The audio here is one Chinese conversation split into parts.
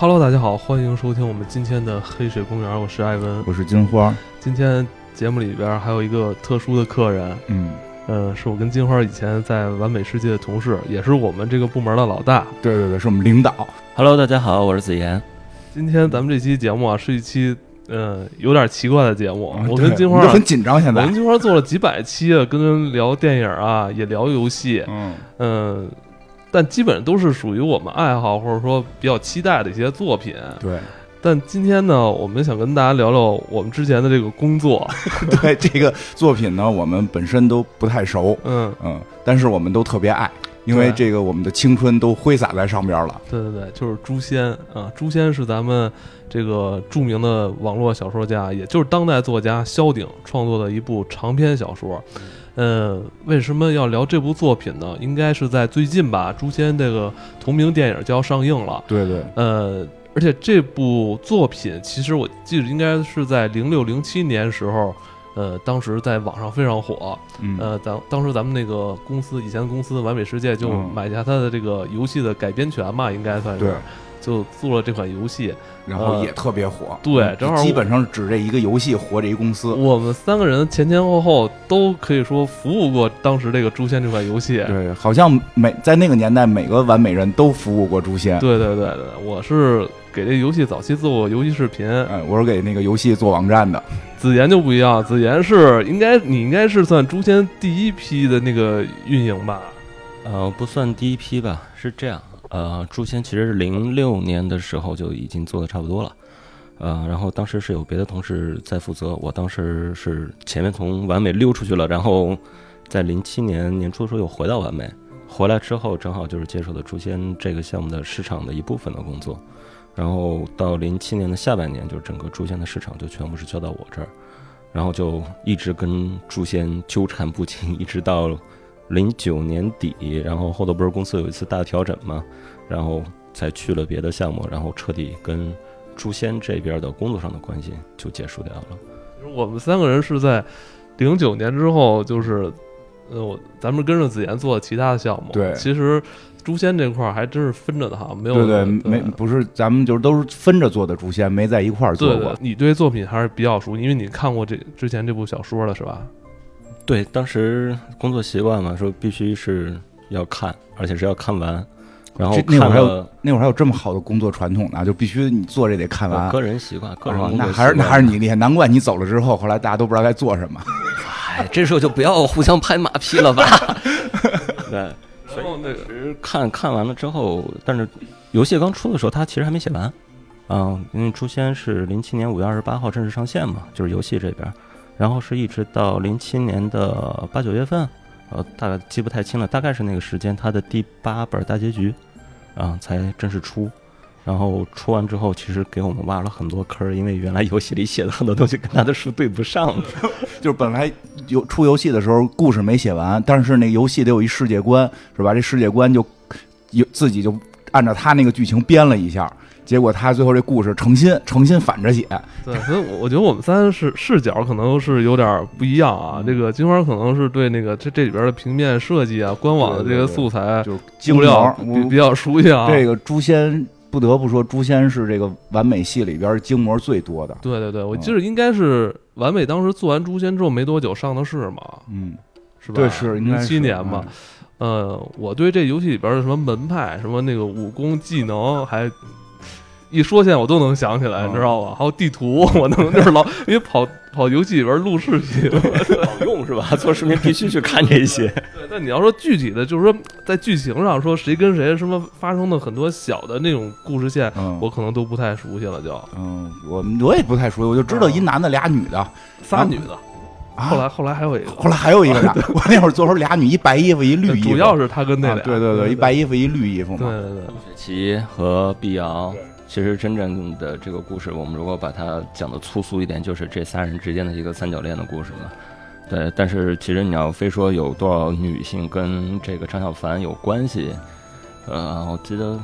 Hello，大家好，欢迎收听我们今天的黑水公园，我是艾文。我是金花，今天节目里边还有一个特殊的客人，嗯，呃，是我跟金花以前在完美世界的同事，也是我们这个部门的老大。对对对，是我们领导，Hello，大家好，我是子妍。今天咱们这期节目啊，是一期嗯有点奇怪的节目。我跟金花就很紧张，现在我跟，金花做了几百期啊，跟人聊电影啊，也聊游戏，嗯，嗯，但基本上都是属于我们爱好或者说比较期待的一些作品。对但今天呢，我们想跟大家聊聊我们之前的这个工作。对，这个作品呢，我们本身都不太熟，嗯，嗯，但是我们都特别爱，因为这个我们的青春都挥洒在上边了，对对对，就是诛仙啊，诛仙是咱们这个著名的网络小说家，也就是当代作家萧鼎创作的一部长篇小说。嗯，为什么要聊这部作品呢？应该是在最近吧，《诛仙》这个同名电影就要上映了。对对，呃，而且这部作品其实我记得应该是在零六零七年时候，呃，当时在网上非常火。嗯，呃，当当时咱们那个公司以前的公司完美世界就嗯买下它的这个游戏的改编权嘛，应该算是对，就做了这款游戏。然后也特别火，对嗯正好基本上指这一个游戏活这一公司，我们三个人前前后后都可以说服务过当时这个《诛仙》这款游戏。对，好像每在那个年代，每个完美人都服务过诛仙，对对对对，我是给这游戏早期做过游戏视频，哎，我是给那个游戏做网站的，子妍就不一样，子妍是应该你应该是算诛仙第一批的那个运营吧？呃，不算第一批吧，是这样。呃，诛仙其实是零六年的时候就已经做的差不多了。呃，然后当时是有别的同事在负责，我当时是前面从完美溜出去了，然后在零七年年初的时候又回到完美，回来之后正好就是接手的诛仙这个项目的市场的一部分的工作，然后到零七年的下半年，就是整个诛仙的市场就全部是交到我这儿，然后就一直跟诛仙纠缠不清，一直到零九年底，然后后头不是公司有一次大调整嘛，然后才去了别的项目，然后彻底跟诛仙这边的工作上的关系就结束掉了。我们三个人是在零九年之后，就是呃，我咱们跟着子妍做其他的项目。对其实诛仙这块儿还真是分着的哈，没有对对，对没不是咱们就是都是分着做的诛仙，没在一块儿做过对对，，你对作品还是比较熟，因为你看过这之前这部小说了是吧？对，当时工作习惯嘛，说必须是要看，而且是要看完，然后这那会儿还有。那会儿还有这么好的工作传统呢，就必须你做这得看完。个人习惯，个人那还是那还是你厉害，难怪你走了之后，后来大家都不知道该做什么。哎，这时候就不要互相拍马屁了吧？对，然后那个其实看看完了之后，但是游戏刚出的时候，他其实还没写完。嗯、因为《诛仙》是零七年五月二十八号正式上线嘛，就是游戏这边，然后是一直到零七年的八九月份，呃，大概记不太清了，大概是那个时间，它的第八本大结局啊、才正式出。然后出完之后，其实给我们挖了很多坑，因为原来游戏里写的很多东西跟他的书对不上。就是本来有出游戏的时候，故事没写完，但是那游戏得有一世界观，是吧？这世界观就有自己就按照他那个剧情编了一下，结果他最后这故事诚心诚心反着写。对，所以我我觉得我们三是视角可能是有点不一样啊。这个金花可能是对那个这这里边的平面设计啊、官网的这个素材就是精物料模比比较熟悉啊。这个诛仙不得不说，诛仙是这个完美系里边精模最多的。对对对，我记得应该是完美当时做完《诛仙》之后没多久上的市嘛，嗯，是吧？对，是零七年嘛。嗯呃，我对这游戏里边的什么门派、什么那个武功技能，还一说现在我都能想起来，哦你知道吧？还有地图，我能就是老因为跑跑游戏里边录视频。好用是吧？做视频必须去看这些。对，但你要说具体的，就是说在剧情上说谁跟谁什么发生的很多小的那种故事线，嗯，我可能都不太熟悉了就，嗯，我我也不太熟悉，我就知道一男的俩女的。仨女的，啊后来后来还有一个，后来还有一个 啥，我那会儿做时候俩女，一白衣服一绿衣服，主要是他跟那啊俩，对对对，一白衣服一绿衣服嘛。对对对。雪琪和碧瑶，其实真正的这个故事，我们如果把它讲的粗俗一点，就是这仨人之间的一个三角恋的故事嘛。对，但是其实你要非说有多少女性跟这个张小凡有关系，呃，我记得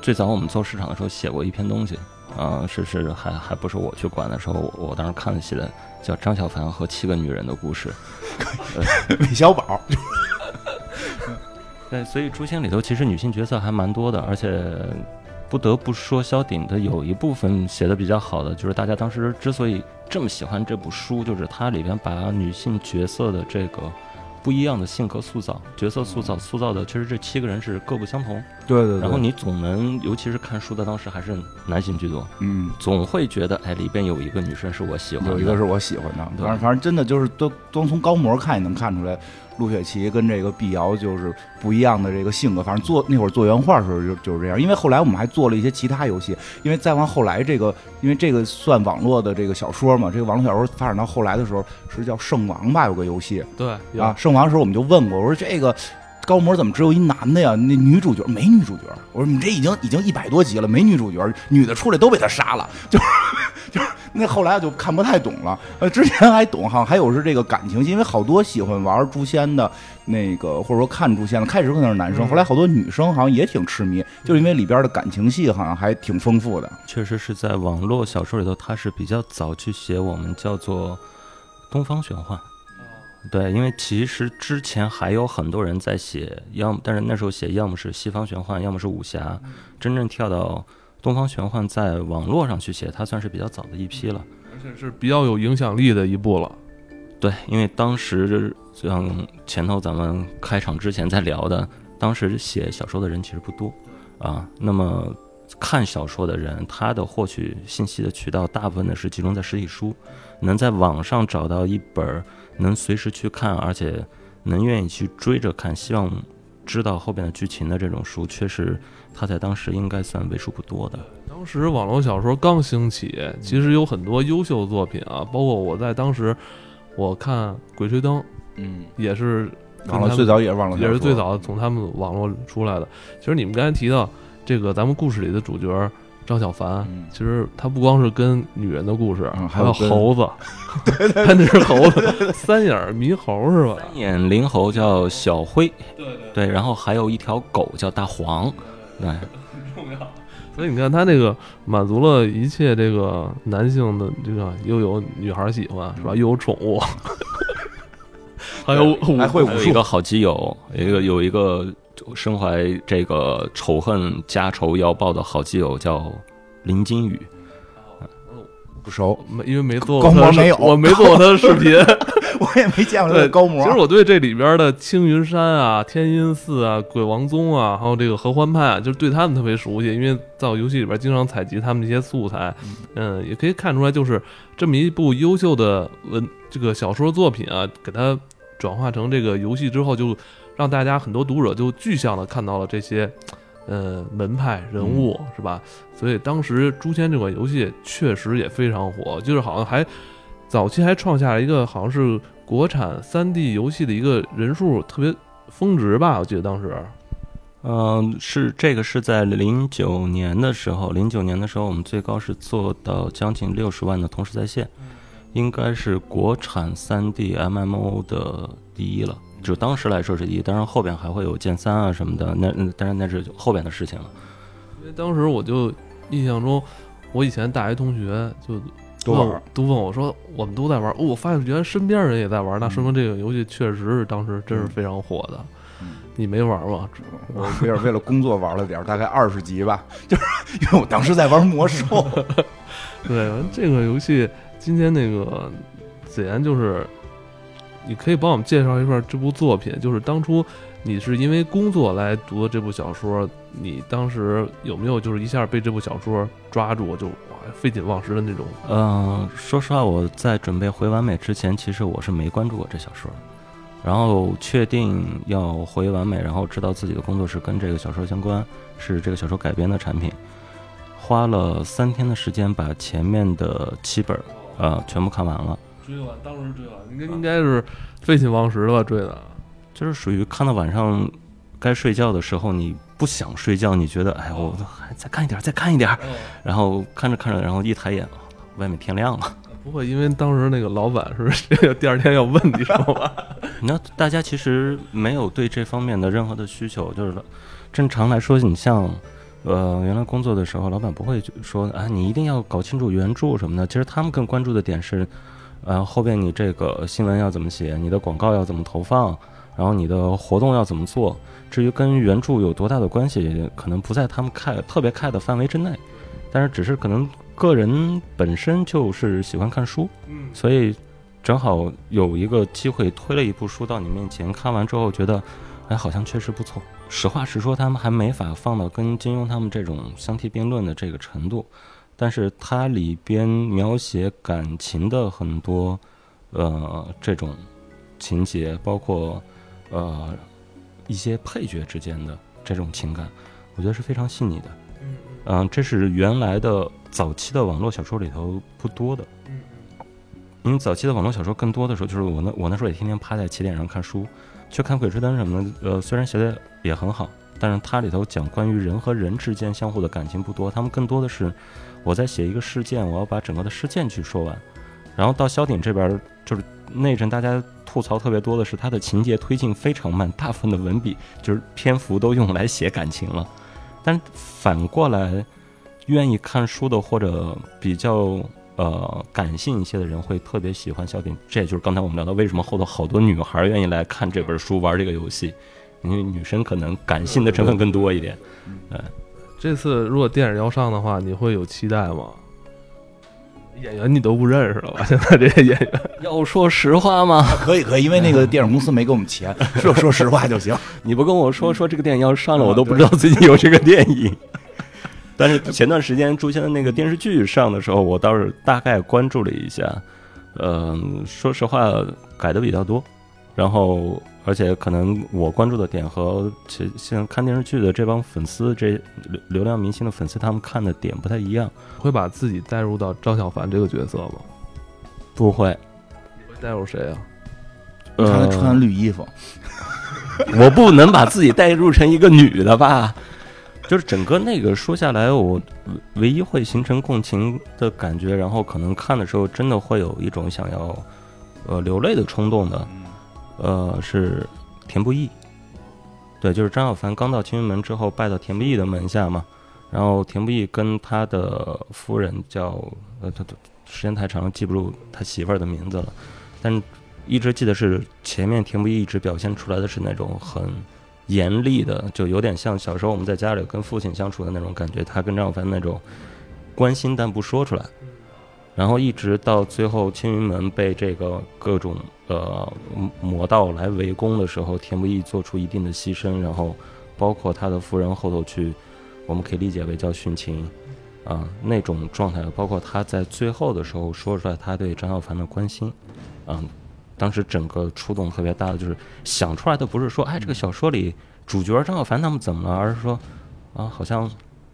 最早我们做市场的时候写过一篇东西，啊、是是还还不是我去管的时候，我我当时看了写的叫张小凡和七个女人的故事。韦小宝，对，所以《诛仙》里头其实女性角色还蛮多的，而且不得不说，萧鼎的有一部分写的比较好的，就是大家当时之所以这么喜欢这部书，就是它里边把女性角色的这个不一样的性格塑造、角色塑造塑造的，其实这七个人是各不相同。对对对。然后你总能，尤其是看书的当时还是男性居多，嗯，总会觉得，哎，里边有一个女生是我喜欢的，有一个是我喜欢的。对反正反正真的就是都都从高模看也能看出来，陆雪琪跟这个碧瑶就是不一样的这个性格。反正做那会儿做原画的时候就就是这样。因为后来我们还做了一些其他游戏，因为再往后来这个，因为这个算网络的这个小说嘛，这个网络小说发展到后来的时候是叫圣王吧，有个游戏对啊，圣王的时候我们就问过，我说这个。高模怎么只有一男的呀？那女主角没女主角。我说你这已经已经一百多集了，没女主角，女的出来都被他杀了，就是 就是那后来就看不太懂了。呃，之前还懂，好像还有是这个感情戏，因为好多喜欢玩诛仙的那个，或者说看诛仙的，开始可能是男生，嗯后来好多女生好像也挺痴迷，就是因为里边的感情戏好像还挺丰富的。确实是在网络小说里头，他是比较早去写我们叫做东方玄幻。对，因为其实之前还有很多人在写，要么但是那时候写要么是西方玄幻，要么是武侠，真正跳到东方玄幻，在网络上去写，它算是比较早的一批了。而且是比较有影响力的一部了。对，因为当时就像前头咱们开场之前在聊的，当时写小说的人其实不多啊。那么看小说的人，他的获取信息的渠道大部分的是集中在实体书，能在网上找到一本能随时去看，而且能愿意去追着看，希望知道后边的剧情的这种书，确实他在当时应该算为数不多的。当时网络小说刚兴起，其实有很多优秀作品啊，包括我在当时我看《鬼吹灯》嗯，也是网络最早也是网络小说，也是最早从他们网络出来的。其实你们刚才提到这个咱们故事里的主角张小凡，嗯。其实他不光是跟女人的故事，还有嗯还有跟猴子，他那是猴子，三眼猕猴是吧？三眼灵猴叫小灰，对对，对，然后还有一条狗叫大黄，对。重要。所以你看，他那个满足了一切这个男性的这个，又有女孩喜欢是吧？又有宠物，还有还会武术还有一个好基友，有一个有一个身怀这个仇恨家仇要报的好基友叫林金宇，不熟，没因为没做高过他的视模没有 我没做过他的视频。我也没见过他的高模。其实我对这里边的青云山啊、天音寺啊、鬼王宗啊，还有这个合欢派啊，就是对他们特别熟悉，因为在我游戏里边经常采集他们这些素材。嗯，也可以看出来，就是这么一部优秀的文这个小说作品啊，给它转化成这个游戏之后，就让大家很多读者就具象的看到了这些。呃，门派人物、是吧？所以当时《诛仙》这款游戏确实也非常火，就是好像还早期还创下了一个好像是国产三 D 游戏的一个人数特别峰值吧，我记得当时。嗯、是这个是在零九年的时候，零九年的时候我们最高是做到将近六十万的同时在线，应该是国产三 D MMO 的第一了。就当时来说是第一，当然后边还会有剑三啊什么的，那嗯当然那是后边的事情了。因为当时我就印象中，我以前大学同学就都问我都问我说，我们都在玩，哦，我发现原来身边人也在玩，那说明这个游戏确实是当时真是非常火的。嗯你没玩吗？我有点为了工作玩了点，大概二十级吧，就是因为我当时在玩魔兽。对，这个游戏今天那个子妍就是，你可以帮我们介绍一下这部作品，就是当初你是因为工作来读的这部小说，你当时有没有就是一下被这部小说抓住，就哇废寝忘食的那种？嗯、说实话，我在准备回完美之前，其实我是没关注过这小说。然后确定要回完美，然后知道自己的工作是跟这个小说相关，是这个小说改编的产品，花了三天的时间把前面的七本呃全部看完了。追完，当时追完，应该应该是废寝忘食的吧？追的。就是属于看到晚上该睡觉的时候，你不想睡觉，你觉得哎，我还再看一点儿，再看一点儿，然后看着看着，然后一抬眼，外面天亮了。不会，因为当时那个老板是这个第二天要问你什么吧？那大家其实没有对这方面的任何的需求，就是正常来说，你像呃原来工作的时候，老板不会说啊你一定要搞清楚原著什么的。其实他们更关注的点是，呃后后边你这个新闻要怎么写，你的广告要怎么投放，然后你的活动要怎么做，至于跟原著有多大的关系，可能不在他们看特别看的范围之内，但是只是可能个人本身就是喜欢看书，嗯所以正好有一个机会推了一部书到你面前，看完之后觉得，哎，好像确实不错。实话实说，他们还没法放到跟金庸他们这种相提并论的这个程度，但是它里边描写感情的很多，呃，这种情节，包括呃一些配角之间的这种情感，我觉得是非常细腻的。嗯嗯、这是原来的早期的网络小说里头不多的。嗯因为早期的网络小说更多的时候，就是我那我那时候也天天趴在起点上看书，去看《鬼吹灯》什么的。呃，虽然写的也很好，但是它里头讲关于人和人之间相互的感情不多，他们更多的是我在写一个事件，我要把整个的事件去说完。然后到萧鼎这边儿，就是那阵大家吐槽特别多的是他的情节推进非常慢，大部分的文笔就是篇幅都用来写感情了。但反过来，愿意看书的或者比较呃感性一些的人会特别喜欢萧鼎，这也就是刚才我们聊到为什么后头好多女孩愿意来看这本书玩这个游戏，因为女生可能感性的成分更多一点。这次如果电影要上的话，你会有期待吗？演员你都不认识了吧？现在这些演员，要说实话吗？可以可以，因为那个电影公司没给我们钱，说说实话就行。你不跟我说说这个电影要上了，我都不知道最近有这个电影。但是前段时间出现的那个电视剧上的时候，我倒是大概关注了一下。嗯、说实话改的比较多，然后而且可能我关注的点和其像看电视剧的这帮粉丝，这流流量明星的粉丝，他们看的点不太一样。会把自己带入到张小凡这个角色吗？不会，会带入谁啊？他呃穿绿衣服，我不能把自己代入成一个女的吧？就是整个那个说下来，我唯一会形成共情的感觉，然后可能看的时候真的会有一种想要呃流泪的冲动的，呃是田不易。对，就是张小凡刚到青云门之后拜到田不易的门下嘛，然后田不易跟他的夫人叫呃，他他时间太长记不住他媳妇儿的名字了，但一直记得是前面田不易一直表现出来的是那种很严厉的，就有点像小时候我们在家里跟父亲相处的那种感觉。他跟张小凡那种关心但不说出来，然后一直到最后青云门被这个各种呃魔道来围攻的时候，田不易做出一定的牺牲，然后包括他的夫人后头去，我们可以理解为叫殉情。啊、那种状态，包括他在最后的时候说出来他对张小凡的关心，啊、当时整个触动特别大的，就是想出来的不是说，哎，这个小说里主角张小凡他们怎么了，而是说，啊，好像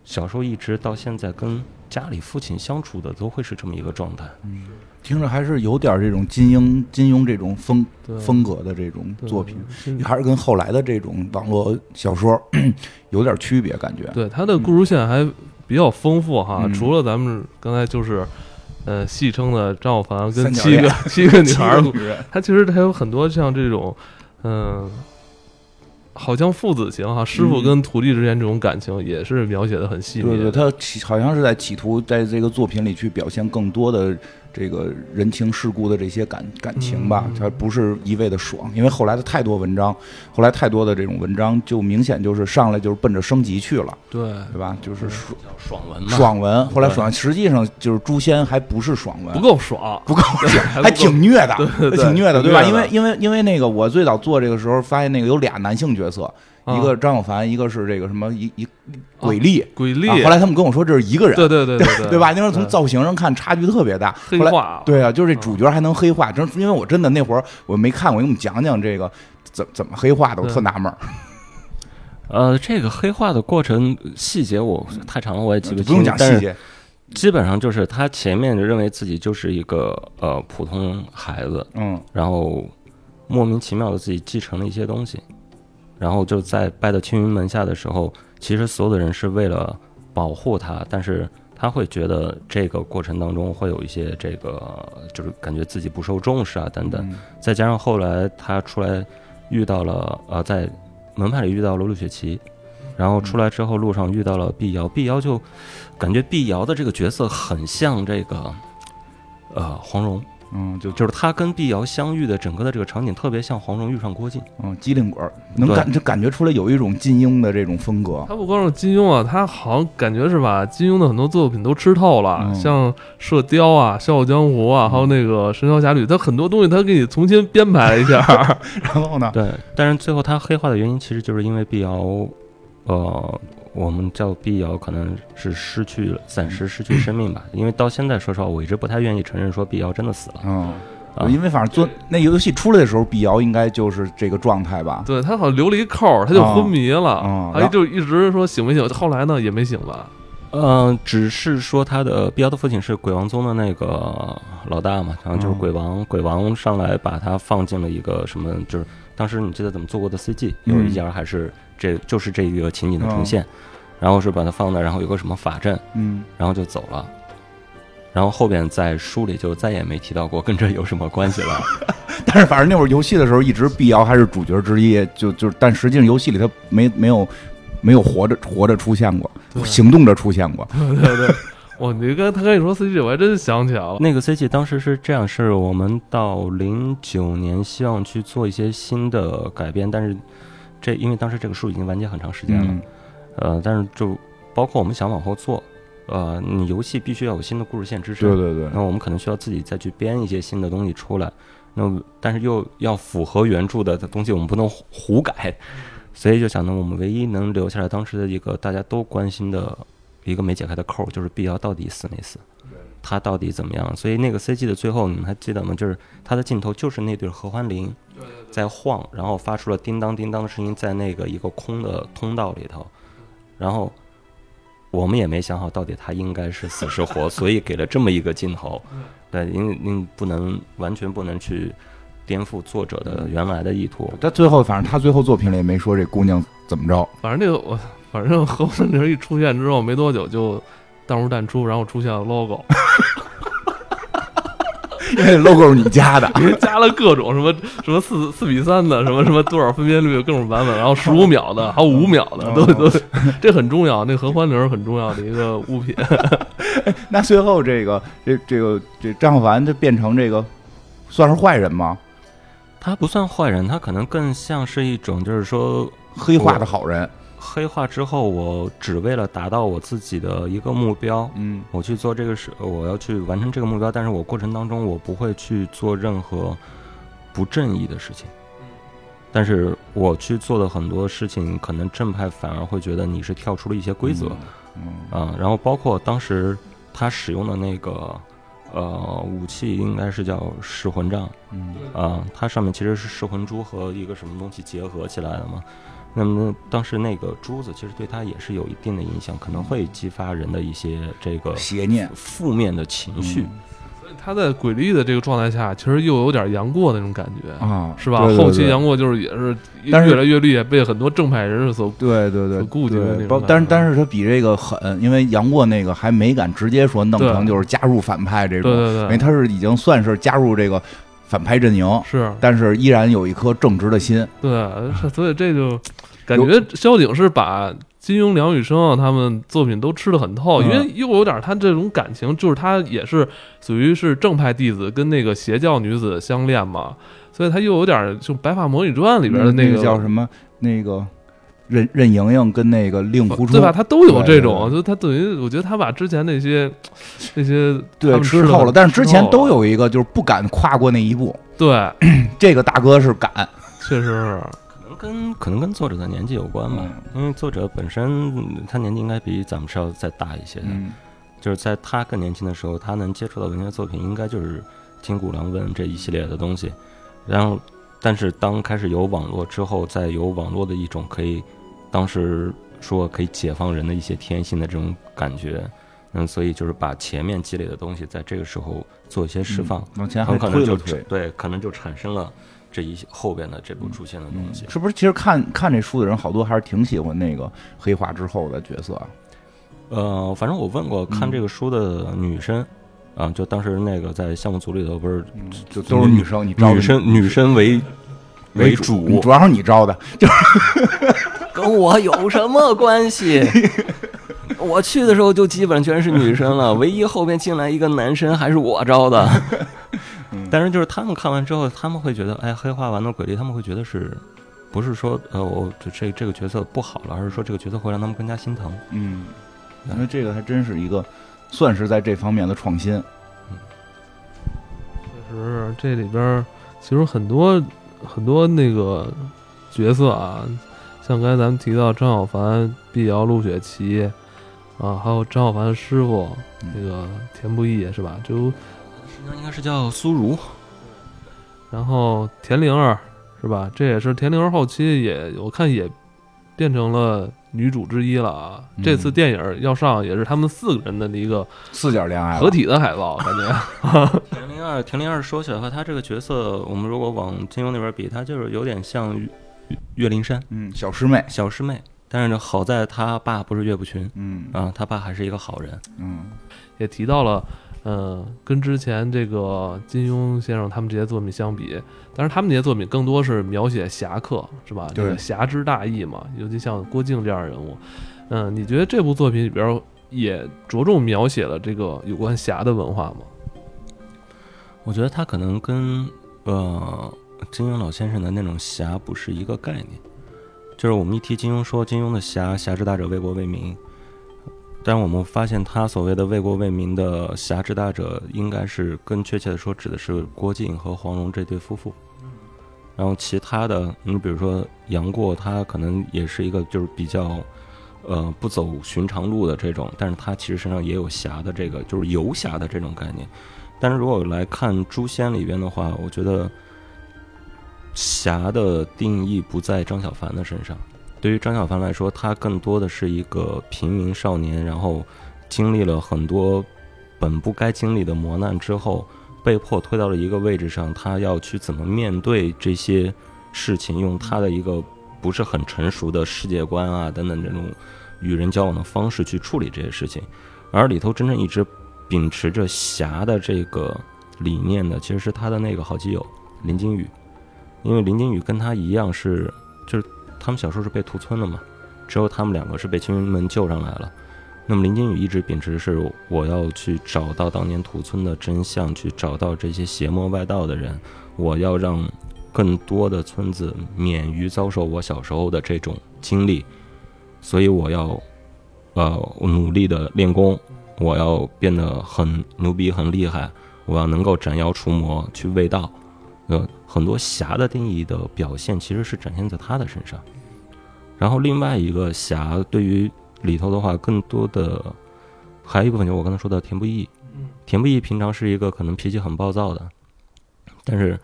小时候一直到现在跟家里父亲相处的都会是这么一个状态。听着还是有点这种金庸金庸这种风风格的这种作品，对。还是跟后来的这种网络小说 有点区别，感觉。对他的故事线还比较丰富哈，嗯。除了咱们刚才就是，呃，戏称的张小凡跟七个七个女孩儿 他其实还有很多像这种，嗯、好像父子情哈，师傅嗯跟徒弟之间这种感情也是描写的很细腻对对。他企好像是在企图在这个作品里去表现更多的这个人情世故的这些感感情吧嗯，他不是一味的爽，因为后来的太多文章，后来太多的这种文章就明显就是上来就是奔着升级去了，对，对吧？就是爽爽文嘛，爽文，后来爽，实际上就是诛仙还不是爽文，不够爽，不够爽 还挺虐的，挺虐的，对吧？因为因为因为那个我最早做这个时候，发现那个有俩男性角色，啊一个张小凡，一个是这个什么一一鬼力。鬼力，啊后来他们跟我说这是一个人，对对对对对，对吧？那时候从造型上看差距特别大。黑化，对啊，就是这主角还能黑化，真因为我真的那会儿我没看过，给我们讲讲这个怎怎么黑化的，我特纳闷儿。呃，这个黑化的过程细节我太长了，我也记不清。不用讲细节，基本上就是他前面就认为自己就是一个呃普通孩子，嗯然后莫名其妙的自己继承了一些东西，然后就在拜到青云门下的时候，其实所有的人是为了保护他，但是他会觉得这个过程当中会有一些这个就是感觉自己不受重视啊等等，嗯再加上后来他出来遇到了呃在门派里遇到了陆雪琪。然后出来之后，路上遇到了碧瑶，碧瑶就感觉碧瑶的这个角色很像这个，呃，黄蓉，嗯，就就是他跟碧瑶相遇的整个的这个场景特别像黄蓉遇上郭靖。嗯机灵鬼儿，能感就感觉出来有一种金庸的这种风格。他不光是金庸啊，他好像感觉是把金庸的很多作品都吃透了，嗯像《射雕》啊、《笑傲江湖》啊，嗯还有那个《神雕侠侣》，他很多东西他给你重新编排了一下。然后呢，对，但是最后他黑化的原因，其实就是因为碧瑶，呃，我们叫碧瑶，可能是失去了，暂时失去生命吧。因为到现在，说实话，我一直不太愿意承认说碧瑶真的死了。嗯，啊因为反正做那游戏出来的时候，碧瑶应该就是这个状态吧。对他好像留了一扣儿，他就昏迷了，啊啊他就一直说醒没醒，后来呢也没醒吧。嗯，只是说他的碧瑶的父亲是鬼王宗的那个老大嘛，然后就是嗯鬼王，鬼王上来把他放进了一个什么，就是当时你记得怎么做过的 CG，有嗯一家还是这就是这个情景的重现，然后是把它放那，然后有个什么法阵，嗯，然后就走了。然后后边在书里就再也没提到过跟这有什么关系了。但是反正那会儿游戏的时候，一直碧瑶还是主角之一，就就但实际上游戏里他没没有没有活着活着出现过，行动着出现过。对对对，哇，你刚他跟你说 CG，我还真想起来了。那个 CG 当时是这样，是我们到零九年希望去做一些新的改编，但是这因为当时这个书已经完结很长时间了，嗯。呃，但是就包括我们想往后做，呃，你游戏必须要有新的故事线支撑，对对对，那我们可能需要自己再去编一些新的东西出来，那但是又要符合原著的东西，我们不能胡胡改，所以就想呢，我们唯一能留下来当时的一个大家都关心的一个没解开的扣，就是碧瑶到底死没死，他到底怎么样？所以那个 CG 的最后，你们还记得吗？就是他的镜头就是那对合欢铃在晃，然后发出了叮当叮当的声音，在那个一个空的通道里头，然后。我们也没想好到底他应该是死是活，所以给了这么一个镜头。对，因为您不能完全不能去颠覆作者的原来的意图。他最后反正他最后作品里也没说这姑娘怎么着。反正这个我，反正何文玲一出现之后没多久就淡入淡出，然后出现了 logo，因 为 logo 是你加的，因为加了各种什么什么四四比三的，什么什么多少分辨率各种版本，然后十五秒的，还有五秒的，都都这很重要，那合欢铃很重要的一个物品。那最后这个这这个这张小凡就变成这个算是坏人吗？他不算坏人，他可能更像是一种，就是说黑化的好人。黑化之后，我只为了达到我自己的一个目标，嗯我去做这个事，我要去完成这个目标，但是我过程当中我不会去做任何不正义的事情。嗯但是我去做的很多事情，可能正派反而会觉得你是跳出了一些规则。嗯啊，然后包括当时他使用的那个呃武器，应该是叫噬魂杖嗯啊，它上面其实是噬魂珠和一个什么东西结合起来的嘛。那么当时那个珠子其实对他也是有一定的影响，可能会激发人的一些这个邪念负面的情绪。嗯他在鬼力的这个状态下，其实又有点杨过那种感觉，啊，是吧？对对对后期杨过就是也是但是越来越厉害，被很多正派人士所对对对，所顾忌包但是但是他比这个狠，因为杨过那个还没敢直接说弄成就是加入反派这种，对对对因为他是已经算是加入这个反派阵营，是。但是依然有一颗正直的心。对，所以这就感觉萧鼎是把金庸、梁羽生啊他们作品都吃得很透，嗯因为又有点他这种感情，就是他也是属于是正派弟子跟那个邪教女子相恋嘛，所以他又有点就《白发魔女传》里边的那个叫什么？那个任任盈盈跟那个令狐冲，对吧？他都有这种，就他等于我觉得他把之前那些那些他对们吃透了，但是之前都有一个就是不敢跨过那一步，对，这个大哥是敢，确实是。可能跟可能跟作者的年纪有关吧，因为作者本身嗯他年纪应该比咱们是要再大一些的，嗯。就是在他更年轻的时候，他能接触到文学作品，应该就是《金谷良问》这一系列的东西。然后，但是当开始有网络之后，再有网络的一种可以，当时说可以解放人的一些天性的这种感觉，嗯，所以就是把前面积累的东西，在这个时候做一些释放，往前还很可能就。对，可能就产生了这一后边的这部出现的东西。是不是？其实看看这书的人，好多还是挺喜欢那个黑化之后的角色。呃，反正我问过看嗯这个书的女生，啊，就当时那个在项目组里头不是就都是女生，你招的女生女生为为主，主要是你招的，跟我有什么关系？我去的时候就基本全是女生了，唯一后边进来一个男生还是我招的。但是就是他们看完之后，他们会觉得，哎，黑化完的鬼力，他们会觉得是，不是说呃，我这这个角色不好了，而是说这个角色会让他们更加心疼。嗯，因为这个还真是一个，算是在这方面的创新。嗯确实，这里边其实很多很多那个角色啊，像刚才咱们提到张小凡、碧瑶、陆雪琪啊，还有张小凡的师傅那个田不易是吧？就那应该是叫苏如，然后田灵儿是吧？这也是田灵儿后期也我看也变成了女主之一了啊。嗯这次电影要上也是他们四个人的一个四角恋爱合体的海报，感觉。田灵儿，田灵儿说起来的话，她这个角色，我们如果往金庸那边比，她就是有点像岳岳灵珊嗯，小师妹，小师妹，但是呢，好在她爸不是岳不群。嗯。啊，她爸还是一个好人。嗯。也提到了，呃，跟之前这个金庸先生他们这些作品相比，但是他们这些作品更多是描写侠客，是吧？对。这个侠之大义嘛，尤其像郭靖这样的人物，嗯、你觉得这部作品里边也着重描写了这个有关侠的文化吗？我觉得他可能跟呃金庸老先生的那种侠不是一个概念。就是我们一提金庸，说金庸的侠，侠之大者为国为民。但我们发现，他所谓的为国为民的侠之大者，应该是更确切的说，指的是郭靖和黄蓉这对夫妇。然后其他的，你比如说杨过，他可能也是一个就是比较，呃，不走寻常路的这种，但是他其实身上也有侠的这个，就是游侠的这种概念。但是如果来看《诛仙》里边的话，我觉得侠的定义不在张小凡的身上。对于张小凡来说，他更多的是一个平民少年，然后经历了很多本不该经历的磨难之后，被迫推到了一个位置上，他要去怎么面对这些事情，用他的一个不是很成熟的世界观啊等等这种与人交往的方式去处理这些事情。而里头真正一直秉持着侠的这个理念的，其实是他的那个好基友林金羽，因为林金羽跟他一样是，就是他们小时候是被屠村了嘛，只有他们两个是被青云门救上来了。那么林金羽一直秉持是我要去找到当年屠村的真相，去找到这些邪魔外道的人，我要让更多的村子免于遭受我小时候的这种经历，所以我要呃努力的练功，我要变得很牛逼、很厉害，我要能够斩妖除魔，去卫道。呃，很多侠的定义的表现其实是展现在他的身上。然后另外一个侠对于里头的话，更多的还有一部分就是我刚才说的田不易。田不易平常是一个可能脾气很暴躁的，但是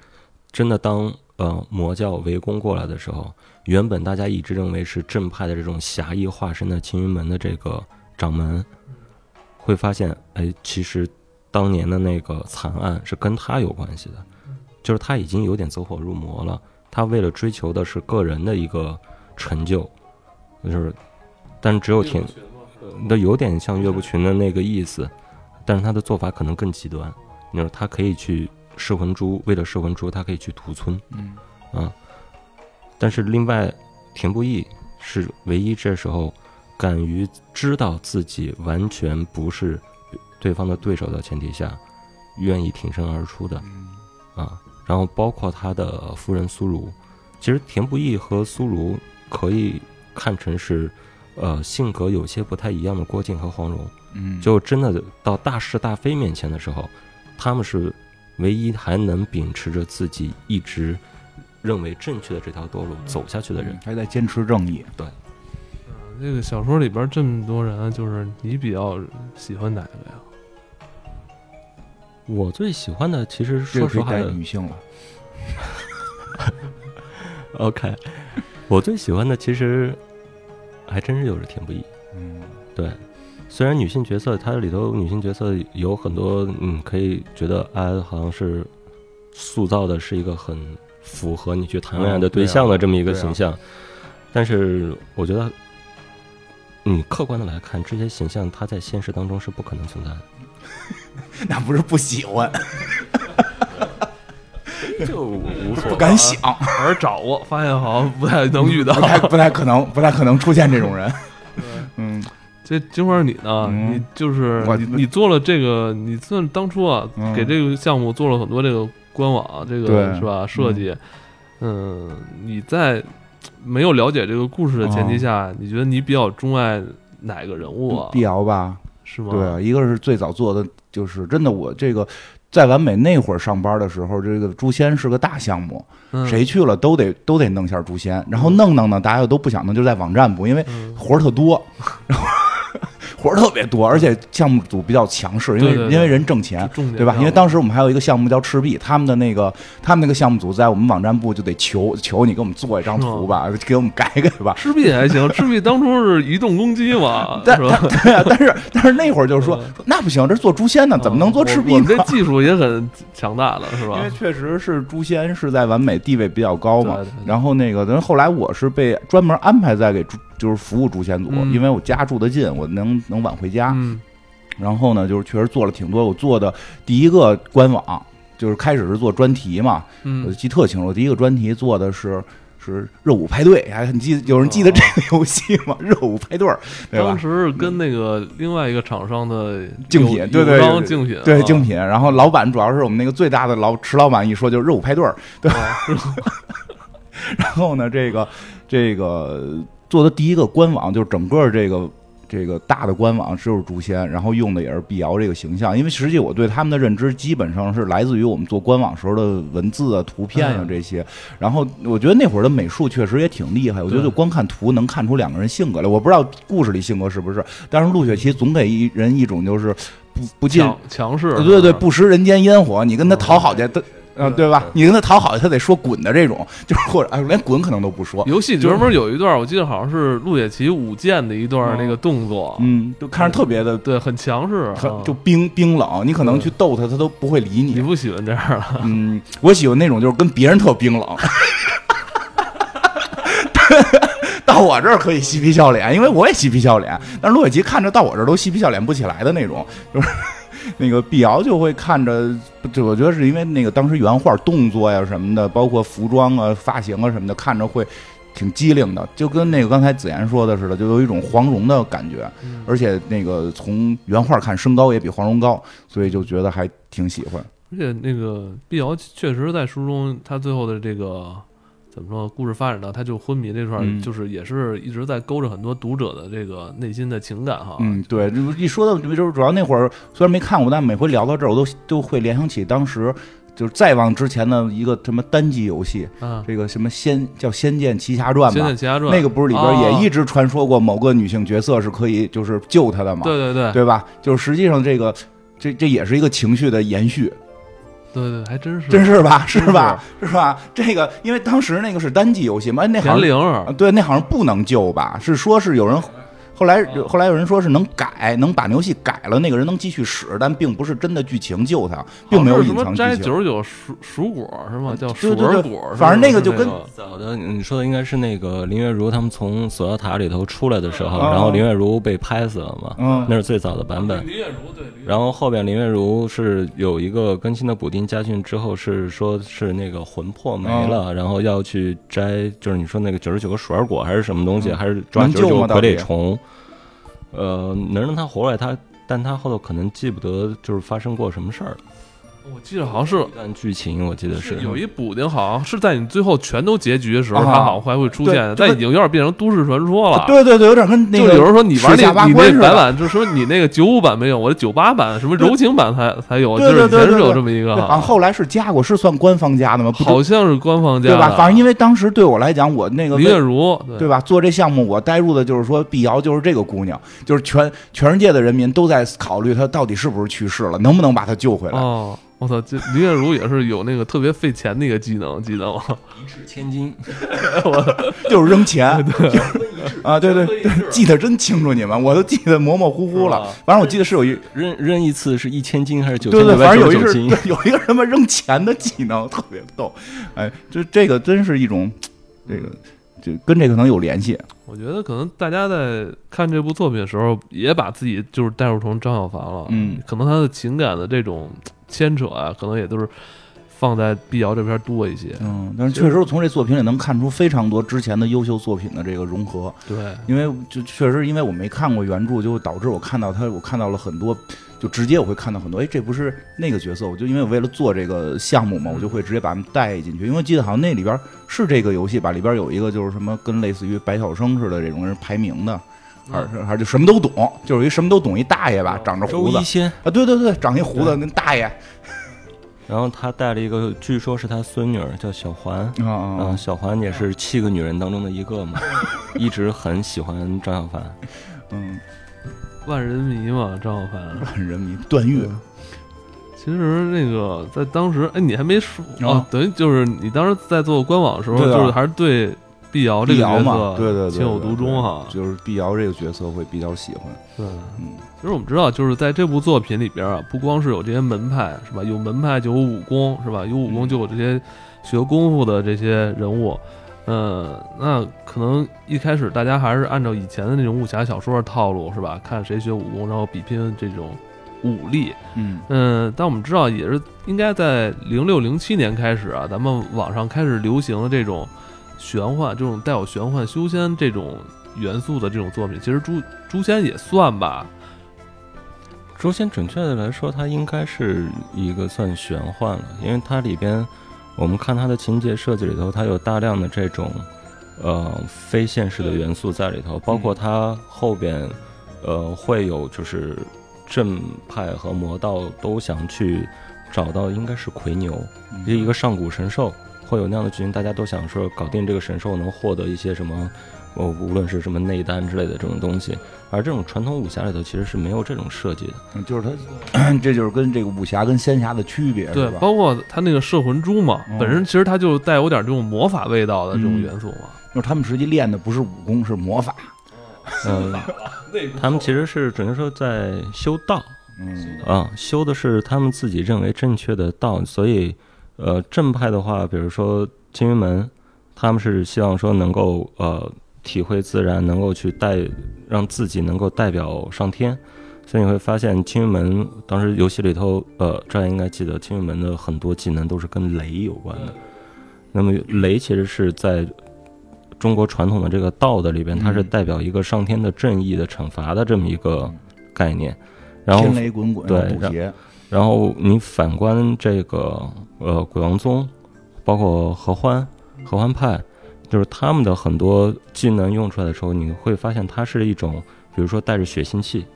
真的当呃魔教围攻过来的时候，原本大家一直认为是正派的这种侠义化身的青云门的这个掌门，会发现，哎，其实当年的那个惨案是跟他有关系的，就是他已经有点走火入魔了。他为了追求的是个人的一个成就，就是，但只有田，那有点像岳不群的那个意思，但是他的做法可能更极端，就是他可以去噬魂珠，为了噬魂珠，他可以去屠村，嗯啊，但是另外，田不易是唯一这时候敢于知道自己完全不是对方的对手的前提下，愿意挺身而出的啊。然后包括他的夫人苏如，其实田不易和苏如可以看成是，呃，性格有些不太一样的郭靖和黄蓉。嗯，就真的到大是大非面前的时候，他们是唯一还能秉持着自己一直认为正确的这条道路走下去的人。还在坚持正义。对这个小说里边这么多人，就是你比较喜欢哪个呀？我最喜欢的，其实说实话的女性了。OK，我最喜欢的其实还真是就是田不易。嗯对，虽然女性角色它里头女性角色有很多，嗯，可以觉得啊，好像是塑造的是一个很符合你去谈恋爱的对象的这么一个形象，但是我觉得，嗯，客观的来看，这些形象它在现实当中是不可能存在的。那不是不喜欢，就无所不敢想，还是找过，发现好像不太能遇到不。太不太可能，不太可能出现这种人。嗯，这金花你呢？嗯你就是你你做了这个，你算当初啊，嗯给这个项目做了很多这个官网，这个是吧？设计，嗯，你在没有了解这个故事的前提下，你觉得你比较钟爱哪个人物啊？碧瑶吧，是吗？对，啊一个是最早做的，就是真的我这个在完美那会儿上班的时候，这个诛仙是个大项目，嗯，谁去了都得都得弄下诛仙，然后弄弄呢，大家又都不想弄，就在网站部，因为嗯。活儿特多，然 后活儿特别多，而且项目组比较强势，因为因为人挣钱。对吧？因为当时我们还有一个项目叫赤壁，他们的那个他们那个项目组在我们网站部就得求求你给我们做一张图吧，给我们改改吧。赤壁还行，赤壁当初是移动攻击嘛，但是吧？但对啊，但是但是那会儿就是说说那不行，这是做诛仙呢，怎么能做赤壁呢我我们？这技术也很强大的，是吧因为？确实是诛仙是在完美地位比较高嘛对对，对然后那个，等后来我是被专门安排在给诛就是服务诛仙组，嗯因为我家住得近，我能能晚回家。嗯然后呢，就是确实做了挺多，我做的第一个官网就是开始是做专题嘛，我嗯，记特清楚，第一个专题做的是。是热舞派对，还，你记有人记得这个游戏吗？热舞派对，对吧当？时跟那个另外一个厂商的 竞品对对对竞品，啊对竞品，然后老板主要是我们那个最大的老池老板一说就是热舞派对，啊 然后呢，这个这个做的第一个官网就是整个这个这个大的官网就是诛仙，然后用的也是碧瑶这个形象，因为实际我对他们的认知基本上是来自于我们做官网时候的文字啊、图片呀、嗯这些。然后我觉得那会儿的美术确实也挺厉害，我觉得就光看图能看出两个人性格来。我不知道故事里性格是不是，但是陆雪琪总给一人一种就是不不进强强势，对对对，不食人间烟火，你跟他讨好去，他呃对吧？你跟他讨好，他得说滚的这种，就是或者哎连滚可能都不说，游戏里专门有一段，我记得好像是陆野琪舞剑的一段那个动作，嗯，就看着特别的。对，很强势，就冰冰冷，你可能去逗他，他都不会理你。你不喜欢这样的，嗯，我喜欢那种就是跟别人特冰冷，到我这儿可以嬉皮笑脸，因为我也嬉皮笑脸。但是陆雪琪看着到我这儿都嬉皮笑脸不起来的那种，就是那个碧瑶就会看着，就我觉得是因为那个当时原画动作呀什么的，包括服装啊、发型啊什么的，看着会挺机灵的，就跟那个刚才子妍说的似的，就有一种黄蓉的感觉。嗯而且那个从原画看，身高也比黄蓉高，所以就觉得还挺喜欢。而且那个碧瑶确实在书中，她最后的这个怎么说，故事发展到他就昏迷这块儿就是也是一直在勾着很多读者的这个内心的情感哈。嗯，对，就一说到就是主要那会儿虽然没看过，但每回聊到这儿，我都都会联想起当时就是再往之前的一个什么单机游戏，啊，这个什么仙叫《仙剑奇侠传》《仙剑。奇侠传》那个不是里边啊也一直传说过某个女性角色是可以就是救她的嘛，对对对对吧？就是实际上这个这这也是一个情绪的延续，对对，还真是真是吧？是吧？是吧？这个因为当时那个是单机游戏嘛，那好像对，那好像不能救吧？是说是有人，后来后来有人说是能改，能把那游戏改了，那个人能继续使，但并不是真的剧情救他，并没有隐藏什么摘剧情。九十九蔬蔬果是吗？叫对鼠对对儿果，反正那个就跟早的你说的应该是那个林月如他们从锁妖塔里头出来的时候，哦然后林月如被拍死了嘛，嗯那是最早的版本。林月如对，然后后边林月如是有一个更新的补丁加进之后，是说是那个魂魄没哦了，然后要去摘，就是你说那个九十九个鼠儿果还是什么东西，还是抓能九十九傀儡虫，呃，能让他活过来，他但他后头可能记不得就是发生过什么事儿了。我记得好像是剧情，我记得是有一补丁，好像是在你最后全都结局的时候，啊它好像还会出现，但已经有点变成都市传说了。对对对，有点跟那个就有人说你玩你那白版，就说你那个九五版没有，我的九八版什么柔情版才才有，对就是以前是有这么一个对，好像哈，后来是加过，是算官方加的吗？好像是官方加的，对吧？反正因为当时对我来讲，我那个林月如对吧？做这项目，我带入的就是说，碧瑶就是这个姑娘，就是全全世界的人民都在考虑她到底是不是去世了，能不能把她救回来。哦，我操，这林月如也是有那个特别费钱的一个技能，记得吗？一掷千金，我 就是扔钱，啊，对对对，记得真清楚，你们我都记得模模糊糊了。反正我记得是有一，扔扔一次是一千金还是九对对，千九百反正有一是九十九金？有一个什么扔钱的技能，特别逗。哎，这这个真是一种，这个就跟这个可能有联系。我觉得可能大家在看这部作品的时候，也把自己就是代入成张小凡了。嗯，可能他的情感的这种牵扯啊，可能也都是放在碧瑶这边多一些。嗯，但是确实从这作品里能看出非常多之前的优秀作品的这个融合。对，因为就确实因为我没看过原著，就导致我看到他，我看到了很多，就直接我会看到很多，哎，这不是那个角色，我就因为我为了做这个项目嘛，我就会直接把他们带进去。因为我记得好像那里边是这个游戏吧，里边有一个就是什么跟类似于白晓生似的这种人排名的。还是还是就什么都懂，就是一什么都懂一大爷吧，长着胡子周一仙啊，对对对，长一胡子那大爷 然后他带了一个，据说是他孙女儿，叫小环。啊啊嗯，小环也是七个女人当中的一个嘛，一直很喜欢张小凡。嗯，万人迷嘛，张小凡。万人迷段誉，其实那个在当时，哎，你还没说等于就是你当时在做官网的时候，就是还是对碧瑶这个角色，对对对，情有独钟哈。就是碧瑶这个角色会比较喜欢，对，嗯其实我们知道，就是在这部作品里边啊，不光是有这些门派，是吧？有门派就有武功，是吧？有武功就有这些学功夫的这些人物。呃，那可能一开始大家还是按照以前的那种武侠小说的套路，是吧？看谁学武功，然后比拼这种武力。嗯嗯，但我们知道，也是应该在零六零七年开始啊，咱们网上开始流行了这种玄幻，这种带有玄幻修仙这种元素的这种作品。其实诛诛仙也算吧，诛仙准确的来说，它应该是一个算玄幻了，因为它里边，我们看它的情节设计里头，它有大量的这种，呃，非现实的元素在里头，包括它后边，呃，会有就是正派和魔道都想去找到，应该是魁牛，嗯。一个上古神兽，会有那样的剧情，大家都想说搞定这个神兽能获得一些什么，呃，无论是什么内丹之类的这种东西，而这种传统武侠里头其实是没有这种设计的。嗯就是它，这就是跟这个武侠跟仙侠的区别，对，吧？包括它那个摄魂珠嘛，嗯本身其实它就带有点这种魔法味道的这种嗯元素嘛。就是他们实际练的不是武功，是魔法，嗯，他们其实是准确说在修道嗯啊，修的是他们自己认为正确的道，所以呃，正派的话，比如说青云门，他们是希望说能够呃体会自然，能够去代让自己能够代表上天。所以你会发现，青云门当时游戏里头，呃，这应该记得，青云门的很多技能都是跟雷有关的。那么雷其实是在中国传统的这个道的里边，它是嗯代表一个上天的正义的惩罚的这么一个概念。然后天雷滚滚，对然后你反观这个呃鬼王宗，包括合欢、合欢派，就是他们的很多技能用出来的时候，你会发现它是一种，比如说带着血腥气，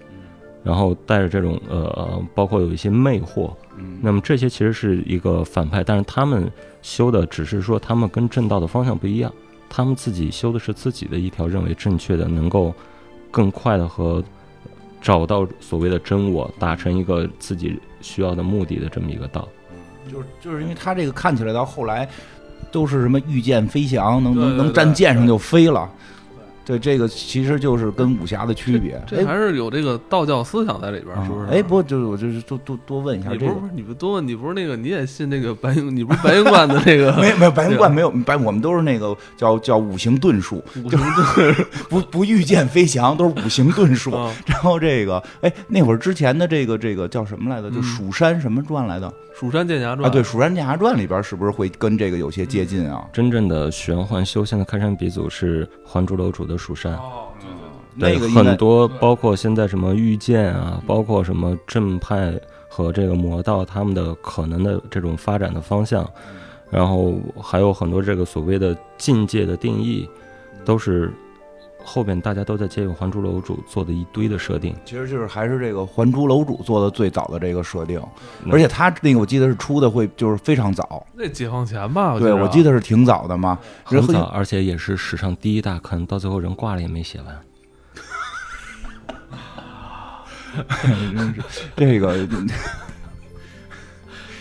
然后带着这种呃，包括有一些魅惑，嗯那么这些其实是一个反派，但是他们修的只是说他们跟正道的方向不一样，他们自己修的是自己的一条认为正确的，能够更快的和找到所谓的真我，达成一个自己需要的目的的这么一个道。就是就是因为他这个看起来到后来都是什么御剑飞翔，能能能站剑上就飞了。对，这个其实就是跟武侠的区别。这还是有这个道教思想在里边，哎是不是？哎，不，就是我就是多多多问一下这个你不是不。是你不多问，你不是那个你也信那个白云，你不是白云观的那个 没有没有白云观没有白，我们都是那个叫叫五行遁术，五行盾 不不御剑飞翔，都是五行遁术。啊？然后这个，哎，那会儿之前的这个这个叫什么来着？就嗯蜀山什么传来的蜀山剑侠传啊？对，《蜀山剑侠传》里边是不是会跟这个有些接近啊？真正的玄幻修仙的开山鼻祖是《还珠楼主》的蜀山。哦，那个应该很多，包括现在什么御剑啊，包括什么正派和这个魔道他们的可能的这种发展的方向，然后还有很多这个所谓的境界的定义，都是后边大家都在借用《还珠楼主》做的一堆的设定。其实就是还是这个《还珠楼主》做的最早的这个设定，嗯而且他那个我记得是出的会就是非常早，那解放前吧？对我记得得是挺早的嘛。很早，然后而且也是史上第一大坑，到最后人挂了也没写完。真是这个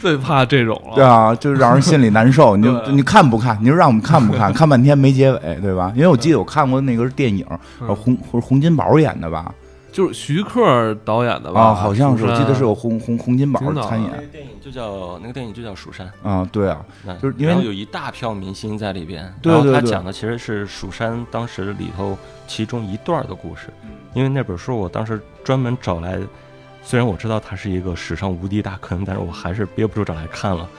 最怕这种了。对啊，就是让人心里难受。你就你看不看？你说让我们看不看？看半天没结尾，对吧？因为我记得我看过那个是电影，洪洪洪金宝演的吧？就是徐克导演的吧？啊，好像是，我记得是有洪洪洪金宝参演那个电影就叫那个电影就叫《蜀山》。啊，对啊，就是因为有一大票明星在里边，然后他讲的其实是蜀山当时里头其中一段的故事。嗯因为那本书我当时专门找来，虽然我知道它是一个史上无敌大坑，但是我还是憋不住找来看了。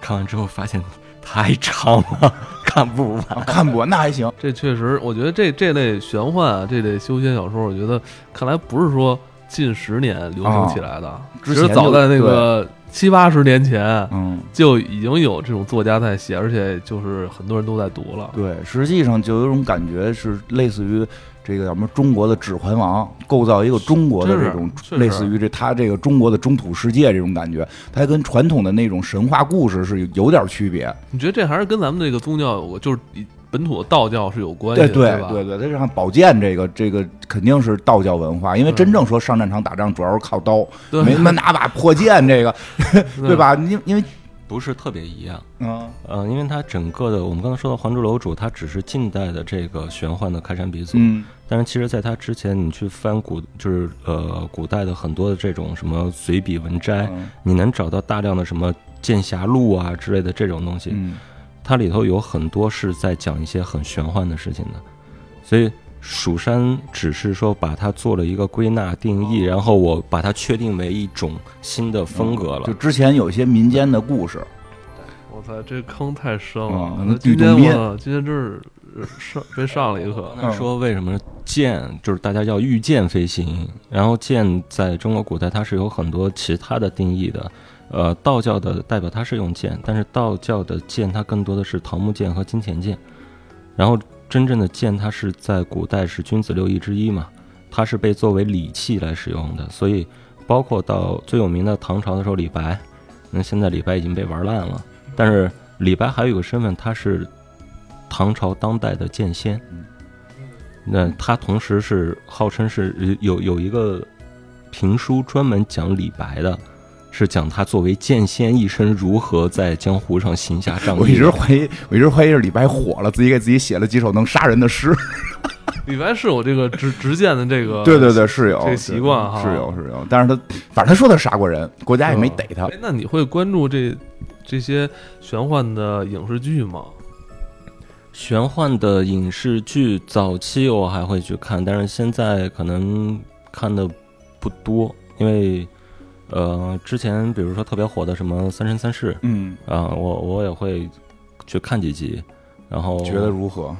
看完之后发现太长了，看不完。看不完那还行，这确实，我觉得这这类玄幻啊，这类修仙小说，我觉得看来不是说近十年流行起来的，其实早在那个七八十年前嗯。就已经有这种作家在写，而且就是很多人都在读了。对，实际上就有一种感觉是类似于这个叫什么中国的《指环王》，构造一个中国的这种类似于这他这个中国的中土世界这种感觉，它跟传统的那种神话故事是有有点区别。你觉得这还是跟咱们这个宗教有，就是本土的道教是有关系对的，吧？对对对，它像宝剑这个这个肯定是道教文化，因为真正说上战场打仗主要是靠刀，没他妈拿把破剑这个，对？吧？因因为不是特别一样，嗯。呃，因为它整个的我们刚才说到《还珠楼主》，它只是近代的这个玄幻的开山鼻祖，嗯。但是其实在它之前，你去翻古就是呃古代的很多的这种什么随笔文摘，嗯。你能找到大量的什么《剑侠录》啊之类的这种东西，嗯。它里头有很多是在讲一些很玄幻的事情的，所以蜀山只是说把它做了一个归纳定义，然后我把它确定为一种新的风格了就。之前有一些民间的故事，我操，这坑太深了！嗯那今天吕洞宾我今天真是呃上被上了一课。那说为什么剑就是大家叫御剑飞行，然后剑在中国古代它是有很多其他的定义的，呃，道教的代表它是用剑，但是道教的剑它更多的是桃木剑和金钱剑，然后真正的剑它是在古代是君子六艺之一嘛，它是被作为礼器来使用的，所以包括到最有名的唐朝的时候李白，那现在李白已经被玩烂了，但是李白还有一个身份，他是唐朝当代的剑仙。那他同时是号称是有有一个评书专门讲李白的，是讲他作为剑仙一生如何在江湖上行侠仗义。我一直怀疑，我一直怀疑是李白火了，自己给自己写了几首能杀人的诗。李白是有这个执执剑的这个，对对对，是有这个习惯哈是有是有，但是他反正他说他杀过人，国家也没逮他哎。那你会关注这这些玄幻的影视剧吗？玄幻的影视剧，早期我还会去看，但是现在可能看的不多，因为呃，之前比如说特别火的什么《三生三世》嗯，啊、我我也会去看几集，然后觉得如何？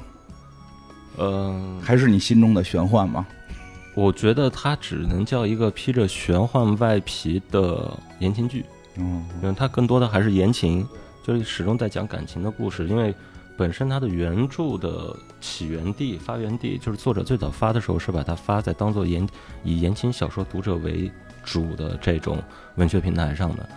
呃，还是你心中的玄幻吗？我觉得它只能叫一个披着玄幻外皮的言情剧，嗯因为它更多的还是言情，就是始终在讲感情的故事。因为本身它的原著的起源地、发源地，就是作者最早发的时候是把它发在当做言以言情小说读者为主的这种文学平台上的，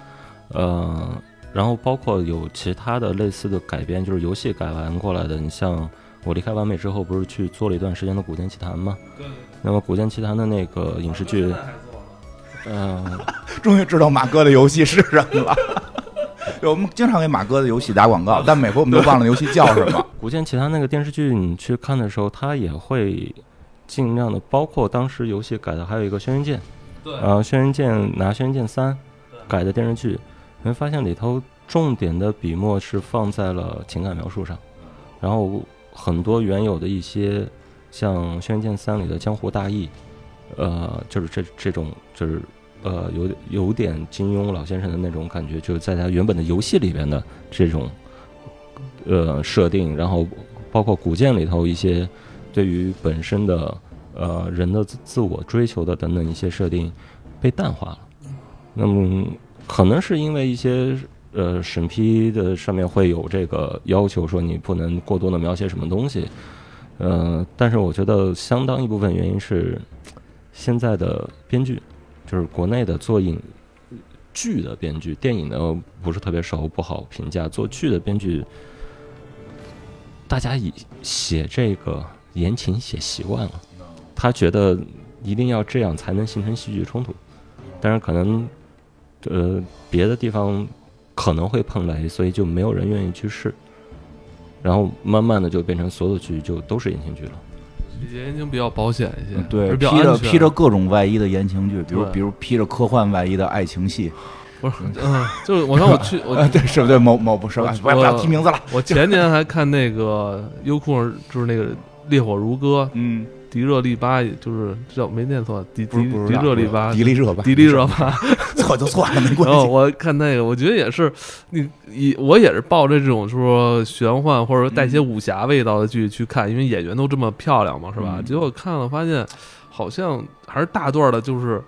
呃，然后包括有其他的类似的改编，就是游戏改完过来的。你像我离开完美之后，不是去做了一段时间的《古剑奇谭》吗？对。那么《古剑奇谭》的那个影视剧，嗯、终于知道马哥的游戏是什么了。对，我们经常给马哥的游戏打广告，但每回我们都忘了游戏叫什么。《古剑奇谭》那个电视剧，你去看的时候，它也会尽量的，包括当时游戏改的还有一个《轩辕剑》，对。呃，《轩辕剑》拿《轩辕剑三》改的电视剧，你会发现里头重点的笔墨是放在了情感描述上，然后很多原有的一些像《轩辕剑三》里的江湖大义，呃，就是这这种就是呃有有点金庸老先生的那种感觉，就是在他原本的游戏里边的这种呃设定，然后包括古剑里头一些对于本身的呃人的自自我追求的等等一些设定被淡化了。那么可能是因为一些呃审批的上面会有这个要求，说你不能过多的描写什么东西。呃，但是我觉得相当一部分原因是现在的编剧，就是国内的做影剧的编剧，电影呢不是特别熟，不好评价。做剧的编剧，大家以写这个言情写习惯了，他觉得一定要这样才能形成戏剧冲突，但是可能呃别的地方可能会碰雷，所以就没有人愿意去试。然后慢慢的就变成所有剧就都是言情剧了。言情比较保险一些，嗯对，披着披着各种外衣的言情剧，比如比如披着科幻外衣的爱情戏，不是，嗯，就是我说 我去，我呃，对，是不对？某某不是？我不要不要提名字了。我前年还看那个优酷，就是那个《烈火如歌》，嗯，迪热利巴，就是叫没念错，迪迪迪热利巴，迪丽热巴，迪丽热巴，错就错了，没关系。然后我看那个，我觉得也是，你以我也是抱着这种说玄幻或者说带些武侠味道的剧去看，因为演员都这么漂亮嘛，是吧？嗯结果看了发现，好像还是大段的，就是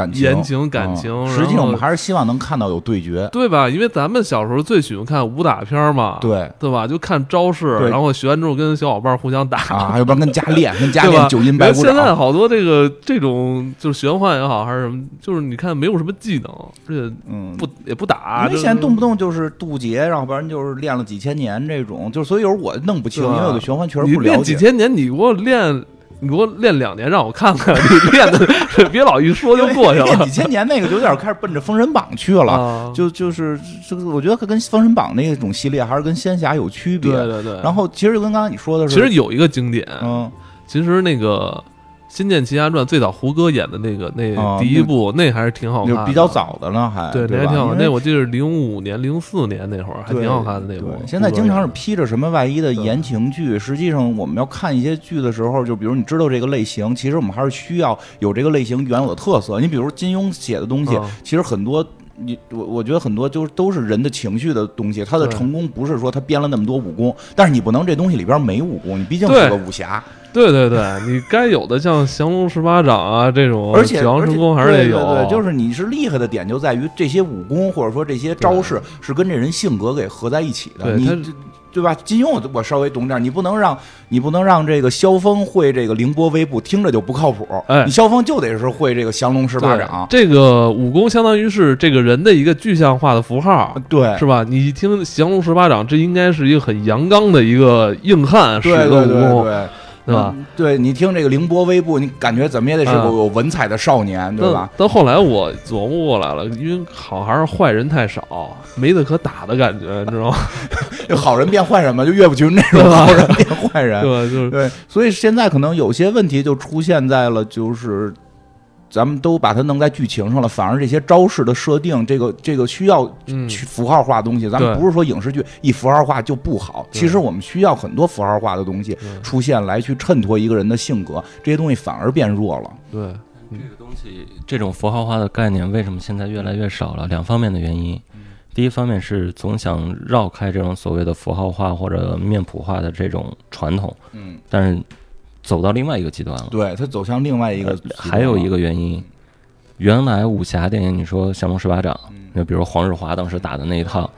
感情言情感情嗯实际上我们还是希望能看到有对决。对吧？因为咱们小时候最喜欢看武打片嘛，对对吧？就看招式，然后学完之后跟小伙伴互相打。啊，要不然跟家练，跟家练九阴白骨现在。好多这个这种就是玄幻也好，还是什么，就是你看没有什么技能，而且嗯，不也不打，因为现在动不动就是渡劫，然后不然就是练了几千年这种，就是所以有时候我弄不清，因为我对玄幻确实不了解。几千年，你给我练，你给我练两年，让我看看你练的，别老一说就过去了练几千年那个就有点开始奔着封神榜去了。啊。就就是这个，我觉得跟封神榜那种系列还是跟仙侠有区别。对对对，然后其实就跟刚才你说的是，其实有一个经典，嗯，其实那个《仙剑奇侠传》最早胡歌演的那个那啊第一部，那还是挺好看的，就比较早的了，还对，那还挺好那我记得是零五年、零四年那会儿，还挺好看的那部对。现在经常是披着什么外衣的言情剧，实际上我们要看一些剧的时候，就比如你知道这个类型，其实我们还是需要有这个类型原有的特色。你比如金庸写的东西，嗯其实很多。你我我觉得很多就是都是人的情绪的东西，他的成功不是说他编了那么多武功，但是你不能这东西里边没武功，你毕竟是个武侠，对对对，你该有的像降龙十八掌啊这种，而且九阳神功还是得对有。对对，就是你是厉害的点就在于这些武功或者说这些招式是跟这人性格给合在一起的，你对吧？金庸我我稍微懂点儿，你不能让你不能让这个萧峰会这个凌波微步，听着就不靠谱。哎你萧峰就得是会这个降龙十八掌，这个武功相当于是这个人的一个具象化的符号，对是吧？你一听降龙十八掌，这应该是一个很阳刚的一个硬汉使对的武对对功，对。对吧？嗯？对你听这个凌波微步，你感觉怎么也得是个啊有文采的少年，对吧？但但后来我琢磨过来了，因为好还是坏人太少，没得可打的感觉，你知道吗？就好人变坏人嘛，就岳不群那种好人变坏人 对。吧？就是对，所以现在可能有些问题就出现在了，就是咱们都把它弄在剧情上了，反而这些招式的设定，这个这个需要嗯，去符号化的东西，咱们不是说影视剧一符号化就不好，其实我们需要很多符号化的东西出现来去衬托一个人的性格，这些东西反而变弱了。对，这个东西，这种符号化的概念为什么现在越来越少了？两方面的原因。第一方面是总想绕开这种所谓的符号化或者面谱化的这种传统，嗯，但是走到另外一个极端了。对，它走向另外一个还有一个原因，原来武侠电影，你说降龙十八掌，嗯那比如黄日华当时打的那一套，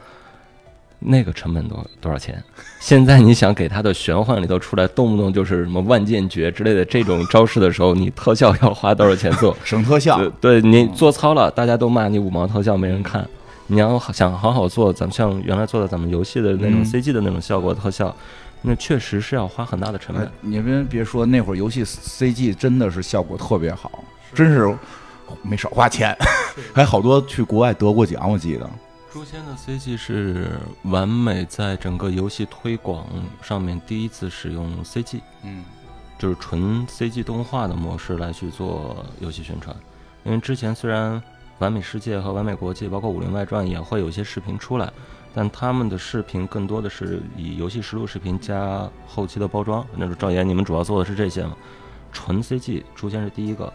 那个成本多多少钱？现在你想给他的玄幻里头出来，动不动就是什么万剑诀之类的这种招式的时候，你特效要花多少钱做？省特效，对，对你做糙了，大家都骂你五毛特效没人看。你要想好好做，咱们像原来做的咱们游戏的那种嗯 CG 的那种效果特效，那确实是要花很大的成本哎。你们别说，那会儿游戏 CG 真的是效果特别好，真是没少花钱，还好多去国外得过奖，我记得。诛仙的 CG 是完美在整个游戏推广上面第一次使用 CG，嗯就是纯 CG 动画的模式来去做游戏宣传。因为之前虽然完美世界和完美国际，包括武林外传也会有一些视频出来，但他们的视频更多的是以游戏实录视频加后期的包装。那种赵岩，你们主要做的是这些吗？纯 CG，诛仙是第一个。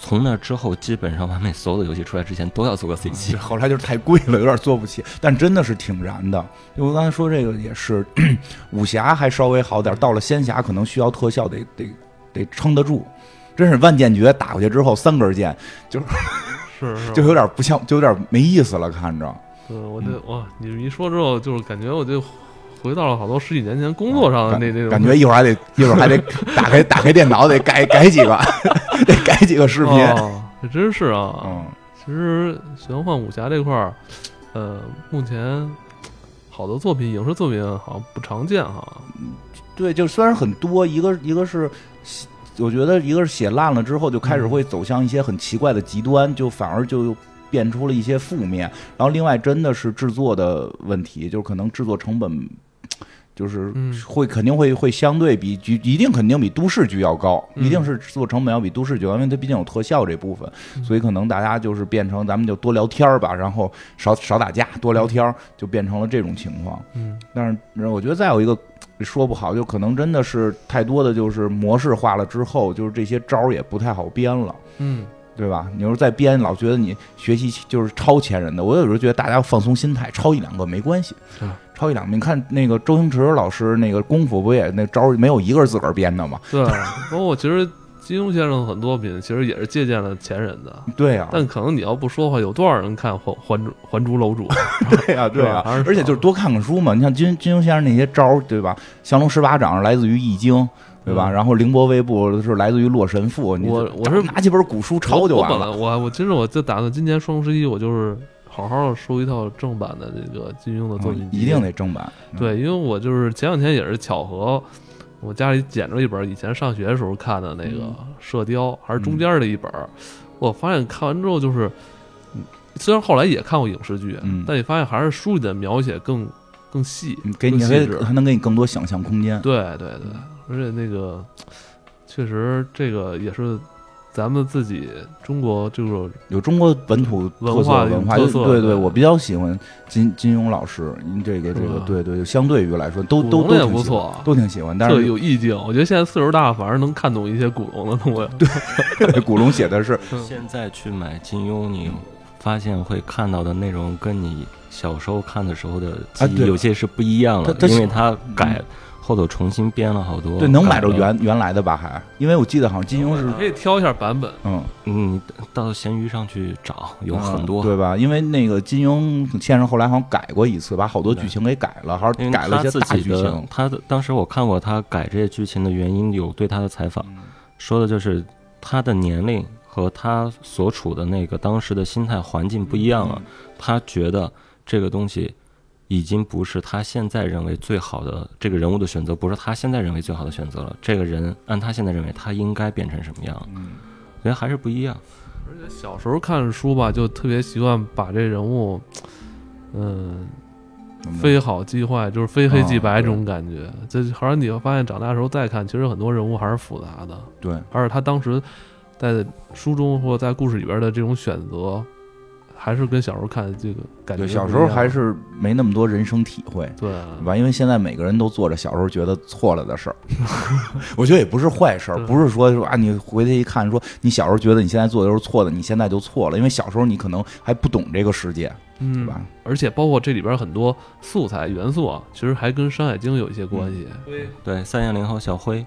从那之后，基本上完美所有的游戏出来之前都要做个 CG。后来就是太贵了，有点做不起，但真的是挺燃的。因为我刚才说这个也是，武侠还稍微好点，到了仙侠可能需要特效得得得撑得住。真是万剑诀打过去之后，三根剑就是是，就有点不像，就有点没意思了，看着。嗯，我这哇，你这一说之后，就是感觉我就回到了好多十几年前工作上的那那种感觉一会儿还得 一会儿还得打开打开电脑得改改几个，得改几个视频。哦，这真是啊。嗯，其实玄幻武侠这块儿，呃，目前好的作品，影视作品好像不常见哈。对，就虽然很多，一个一个是。我觉得一个是写烂了之后，就开始会走向一些很奇怪的极端，就反而就变出了一些负面。然后另外真的是制作的问题，就是可能制作成本，就是嗯。会肯定会会相对比剧一定肯定比都市剧要高，嗯。一定是制作成本要比都市剧高，因为它毕竟有特效这部分，嗯。所以可能大家就是变成咱们就多聊天儿吧，然后少少打架，多聊天儿，就变成了这种情况。嗯。但是我觉得再有一个说不好，就可能真的是太多的就是模式化了之后，就是这些招儿也不太好编了。嗯，对吧？你要是再编，老觉得你学习就是超前人的。我有时候觉得大家放松心态，超一两个没关系嗯，抄一两个。你看那个周星驰老师那个功夫不也那招儿没有一个是自个儿编的吗？对，包括其实金庸先生很多作品其实也是借鉴了前人的，对呀、但可能你要不说的话，有多少人看《还还珠还珠楼主》？对呀、对呀、而且就是多看看书嘛。你像金金庸先生那些招儿，对吧？降龙十八掌是来自于易经。对吧？嗯然后凌波微步是来自于洛神赋。你我我是拿几本古书抄就完了。我我其实我就打算今年双十一我就是好好的收一套正版的这个金庸的作品，嗯一定得正版。嗯对，因为我就是前两天也是巧合，我家里捡着一本以前上学的时候看的那个《嗯射雕》，还是中间的一本儿。我发现看完之后就是，嗯虽然后来也看过影视剧，嗯但你发现还是书里的描写更更细，嗯给你更细致还能给你更多想象空间。对对对，而且那个确实这个也是咱们自己中国就是有中国本土特色文化的文化，特色对对我比较喜欢金金庸老师，您这个这个对对，相对于来说都都都挺不错，都挺喜欢。但特是有意境。我觉得现在岁数大，反而能看懂一些古龙的东西。古龙写的是 现在去买金庸，你发现会看到的内容跟你小时候看的时候的有些是不一样了，他他因为他改后头重新编了好多。对能买着，原原来的吧？还因为我记得好像金庸是可以挑一下版本。嗯嗯，到闲鱼上去找有很多。嗯对吧？因为那个金庸先生后来好像改过一次，把好多剧情给改了，还是因为改了一些大剧情。，他的当时我看过他改这些剧情的原因，有对他的采访，说的就是他的年龄和他所处的那个当时的心态环境不一样了，他觉得这个东西已经不是他现在认为最好的这个人物的选择，不是他现在认为最好的选择了。这个人按他现在认为他应该变成什么样，嗯觉得还是不一样。而且小时候看书吧，就特别习惯把这人物，嗯，嗯非好即坏，就是非黑即白哦这种感觉。这好像你会发现，长大的时候再看，其实很多人物还是复杂的，对，而且他当时在书中或在故事里边的这种选择，还是跟小时候看的这个感觉。小时候还是没那么多人生体会。对对吧？因为现在每个人都做着小时候觉得错了的事儿，我觉得也不是坏事儿，不是说说啊，你回去一看说你小时候觉得你现在做的都是错的，你现在就错了，因为小时候你可能还不懂这个世界，对嗯吧？而且包括这里边很多素材元素啊，其实还跟《山海经》有一些关系。对，三眼灵号小辉，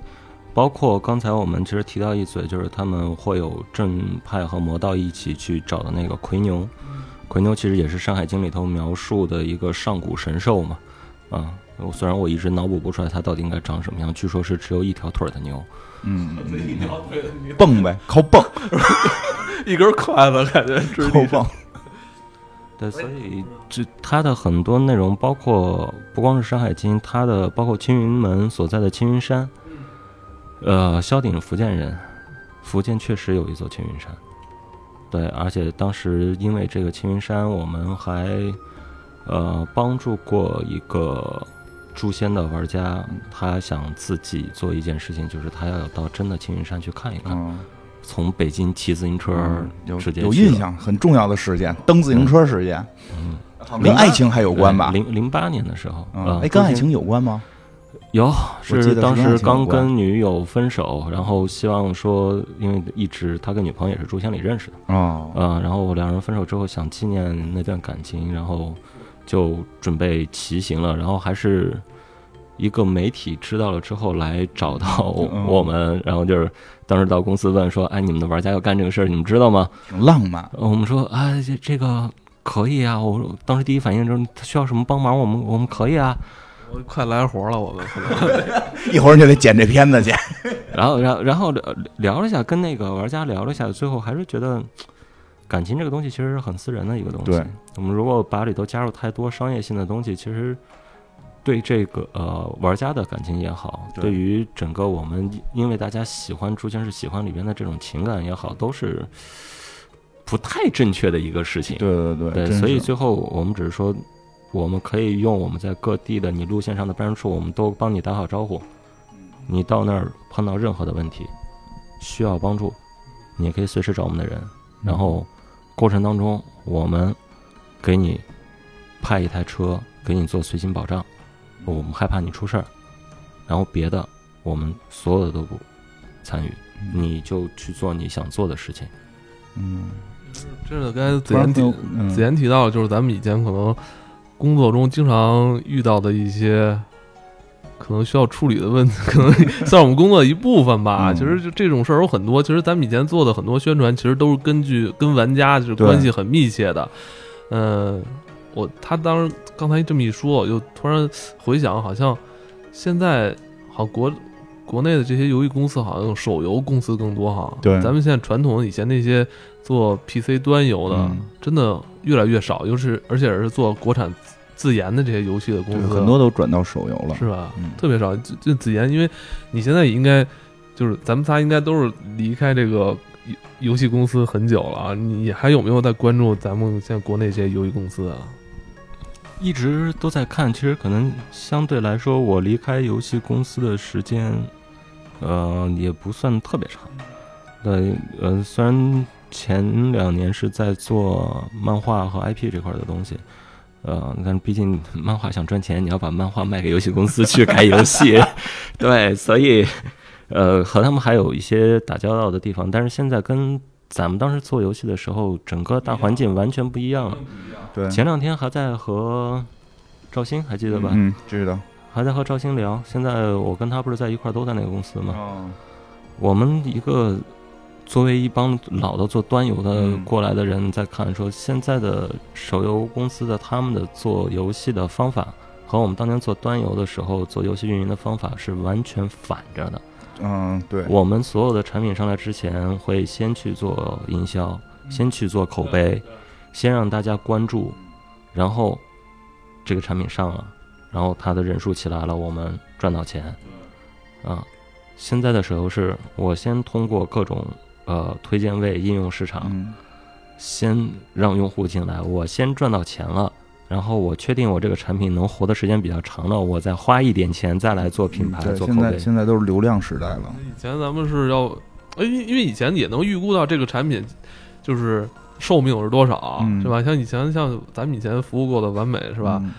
包括刚才我们其实提到一嘴，就是他们会有正派和魔道一起去找的那个奎牛。奎牛其实也是《山海经》里头描述的一个上古神兽嘛，啊，我虽然我一直脑补不出来它到底应该长什么样，据说是只有一条腿的牛。嗯，蹦呗，靠蹦，一根筷子感觉直靠蹦，对，所以这它的很多内容，包括不光是《山海经》，它的包括青云门所在的青云山，呃，萧鼎是福建人，福建确实有一座青云山，对，而且当时因为这个青云山，我们还呃帮助过一个诛仙的玩家，他想自己做一件事情，就是他要到真的青云山去看一看，嗯，从北京骑自行车有有印象，很重要的事件，蹬自行车事件，嗯，跟爱情还有关吧？零零八年的时候，嗯，呃哎，跟爱情有关吗？有，是当时刚跟女友分手，然后希望说，因为一直他跟女朋友也是诛仙里认识的，哦，嗯、然后两人分手之后想纪念那段感情，然后就准备骑行了，然后还是一个媒体知道了之后来找到嗯我们，然后就是当时到公司问说，哎，你们的玩家要干这个事儿，你们知道吗？挺浪漫，呃我们说啊，这这个可以啊，我当时第一反应就是他需要什么帮忙，我们我们可以啊。我快来活了，我们可能 一会儿就得剪这片子去。然后，然后，然后聊聊了一下，跟那个玩家聊了一下，最后还是觉得感情这个东西其实是很私人的一个东西。对，我们如果把里头加入太多商业性的东西，其实对这个呃玩家的感情也好，对对于整个我们因为大家喜欢《诛仙》是喜欢里边的这种情感也好，都是不太正确的一个事情。对对对，对，所以最后我们只是说，我们可以用我们在各地的你路线上的办事处，我们都帮你打好招呼。你到那儿碰到任何的问题，需要帮助，你也可以随时找我们的人。然后过程当中，我们给你派一台车，给你做随行保障。我们害怕你出事儿，然后别的我们所有的都不参与，嗯你就去做你想做的事情。嗯，这是，刚才子言提嗯子言提到，就是咱们以前可能工作中经常遇到的一些可能需要处理的问题，可能 算是我们工作的一部分吧。嗯其实就这种事儿有很多，其实咱们以前做的很多宣传，其实都是根据跟玩家就是关系很密切的。嗯、我他当时刚才这么一说，我就突然回想，好像现在好像国国内的这些游戏公司，好像手游公司更多哈。对咱们现在传统以前那些做 PC 端游的，嗯真的越来越少，尤其是而且是做国产自自研的这些游戏的公，司，很多都转到手游了。是吧？嗯特别少。就就子妍，因为你现在也应该就是咱们仨应该都是离开这个游游戏公司很久了啊，你还有没有在关注咱们现在国内这些游戏公司啊？一直都在看，其实可能相对来说，我离开游戏公司的时间，呃，也不算特别长。对，呃，虽然前两年是在做漫画和 IP 这块的东西，呃，但毕竟漫画想赚钱，你要把漫画卖给游戏公司去改游戏，对，所以，呃，和他们还有一些打交道的地方。但是现在跟咱们当时做游戏的时候，整个大环境完全不一样了。对，前两天还在和赵鑫，还记得吧？嗯，知道。还在和赵鑫聊。现在我跟他不是在一块儿，都在那个公司吗？哦，我们一个作为一帮老的做端游的嗯过来的人，在看说现在的手游公司的他们的做游戏的方法。和我们当年做端游的时候做游戏运营的方法是完全反着的。嗯，对，我们所有的产品上来之前，会先去做营销，先去做口碑，先让大家关注，然后这个产品上了，然后它的人数起来了，我们赚到钱。啊，现在的手游是我先通过各种呃推荐位应用市场，嗯，先让用户进来，我先赚到钱了。然后我确定我这个产品能活的时间比较长了，我再花一点钱再来做品牌、做口碑。现在现在都是流量时代了。以前咱们是要，呃因为因为以前也能预估到这个产品就是寿命是多少，嗯是吧？像以前像咱们以前服务过的完美是吧？嗯？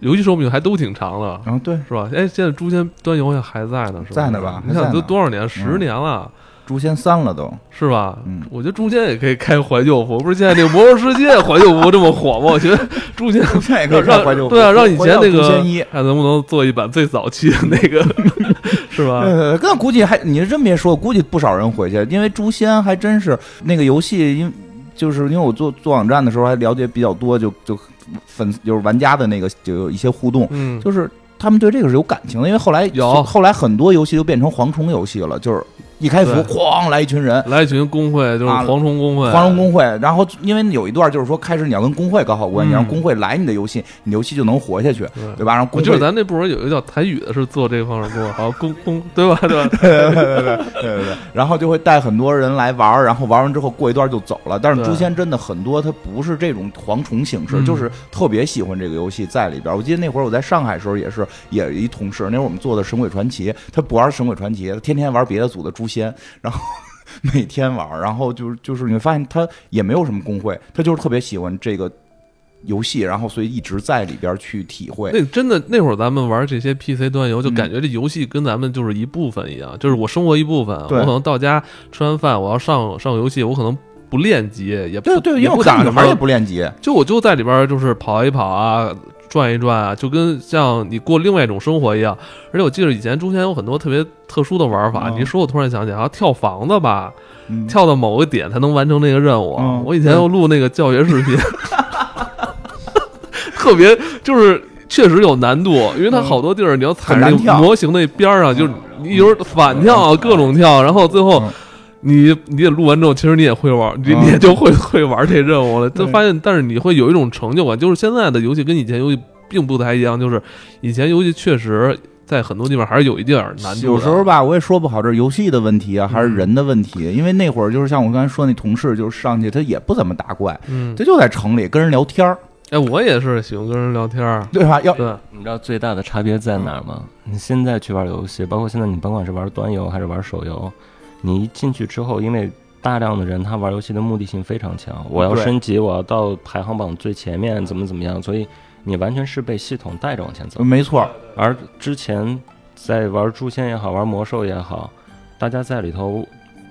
游戏寿命还都挺长的，然后对，是吧？哎，现在诛仙端游还在呢，是吧？在呢吧你想都还在呢多少年？十年了，诛仙三了都。是吧？嗯我觉得诛仙也可以开怀旧服，不是现在那个魔兽世界怀旧服这么火吗？我觉得诛仙现在也可以让看怀旧服对啊，让以前那个仙一看能不能做一版最早期的那个，是吧？呃，那估计还你这么别说，估计不少人回去，因为诛仙还真是那个游戏，因就是因为我做做网站的时候还了解比较多，就就粉就是玩家的那个就有一些互动，嗯，就是他们对这个是有感情的，因为后来有后来很多游戏都变成蝗虫游戏了，就是一开服哐来一群人。来一群工会，就是啊蝗虫工会，蝗虫工会，然后因为有一段就是说，开始你要跟工会搞好关系，嗯让工会来你的游戏，你游戏就能活下去，对对吧？然后工会我记得咱那部门有一个叫台语的，是做这方面工作，好像工工对吧？对吧？对对对对对，然后就会带很多人来玩儿，然后玩完之后过一段就走了。但是诛仙真的很多，它不是这种蝗虫形式，嗯就是特别喜欢这个游戏在里边儿。我记得那会儿我在上海的时候也是，也有一同事，那会儿我们做的《神鬼传奇》，他不玩《神鬼传奇》，他天天玩别的组的诛仙，然后。每天玩，然后就是就是你会发现他也没有什么工会，他就是特别喜欢这个游戏，然后所以一直在里边去体会。那真的那会儿咱们玩这些 PC 端游，就嗯感觉这游戏跟咱们就是一部分一样，就是我生活一部分。我可能到家吃完饭，我要上上游戏，我可能不练级，也不对对，因也为女孩儿也，不练级，就我就在里边儿就是跑一跑啊。转一转啊，就跟像你过另外一种生活一样。而且我记得以前中间有很多特别特殊的玩法，嗯你一说，我突然想起来，好像跳房子吧，嗯跳到某个点才能完成那个任务。嗯我以前又录那个教学视频，特别就是确实有难度，因为它好多地儿你要踩那很难跳个模型那边儿上，就是你有时候反跳啊，各种跳，然后最后嗯你你也录完之后，其实你也会玩，你嗯你也就会会玩这任务了。就发现，但是你会有一种成就感，就是现在的游戏跟以前游戏并不太一样，就是以前游戏确实在很多地方还是有一点难度。有时候吧，我也说不好，这是游戏的问题啊，还是嗯人的问题？因为那会儿就是像我刚才说那同事，就是上去他也不怎么打怪，嗯，他就在城里跟人聊天儿，哎，我也是喜欢跟人聊天儿，对吧？要对，你知道最大的差别在哪儿吗？你现在去玩游戏，包括现在你甭管是玩端游还是玩手游，你一进去之后，因为大量的人他玩游戏的目的性非常强，我要升级，我要到排行榜最前面，怎么怎么样，所以你完全是被系统带着往前走。没错，而之前在玩诛仙也好，玩魔兽也好，大家在里头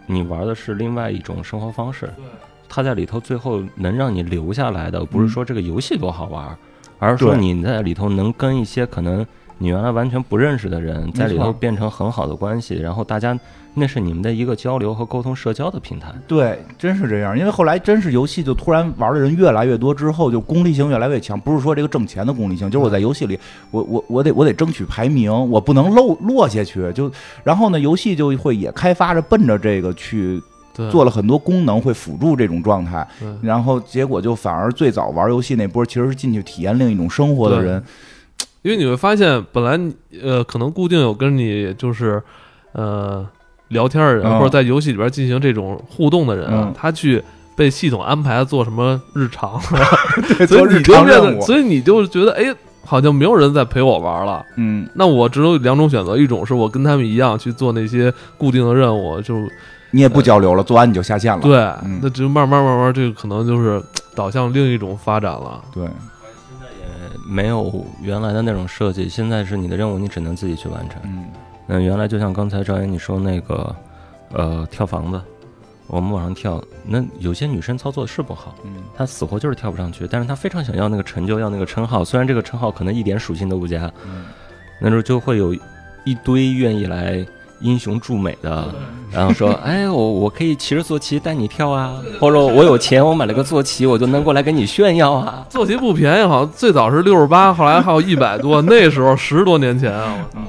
你玩的是另外一种生活方式。它在里头最后能让你留下来的，不是说这个游戏多好玩，而是说你在里头能跟一些可能你原来完全不认识的人，在里头变成很好的关系，然后大家那是你们的一个交流和沟通、社交的平台。对，真是这样。因为后来真是游戏就突然玩的人越来越多之后，就功利性越来越强。不是说这个挣钱的功利性，就是我在游戏里，我我我得我得争取排名，我不能漏落下去。就然后呢，游戏就会也开发着奔着这个去，做了很多功能，会辅助这种状态。然后结果就反而最早玩游戏那波，其实是进去体验另一种生活的人。因为你会发现，本来呃可能固定有跟你就是呃聊天的人，嗯或者在游戏里边进行这种互动的人啊，嗯他去被系统安排做什么日常，对所以做日你就变得，常任务。所以你就觉得哎。好像没有人在陪我玩了，嗯，那我只有两种选择，一种是我跟他们一样去做那些固定的任务，就你也不交流了，做完你就下线了。对，嗯那就慢慢慢慢，这个可能就是导向另一种发展了。对，没有原来的那种设计，现在是你的任务，你只能自己去完成。嗯那原来就像刚才赵岩你说那个，呃，跳房子，我们往上跳，那有些女生操作是不好，嗯她死活就是跳不上去，但是她非常想要那个成就，要那个称号，虽然这个称号可能一点属性都不加，嗯那时候就会有一堆愿意来英雄助美的，然后说，哎，我我可以骑着坐骑带你跳啊，或者我有钱，我买了个坐骑，我就能过来跟你炫耀啊。坐骑不便宜，好像最早是六十八，后来还有一百多，那时候十多年前啊，我操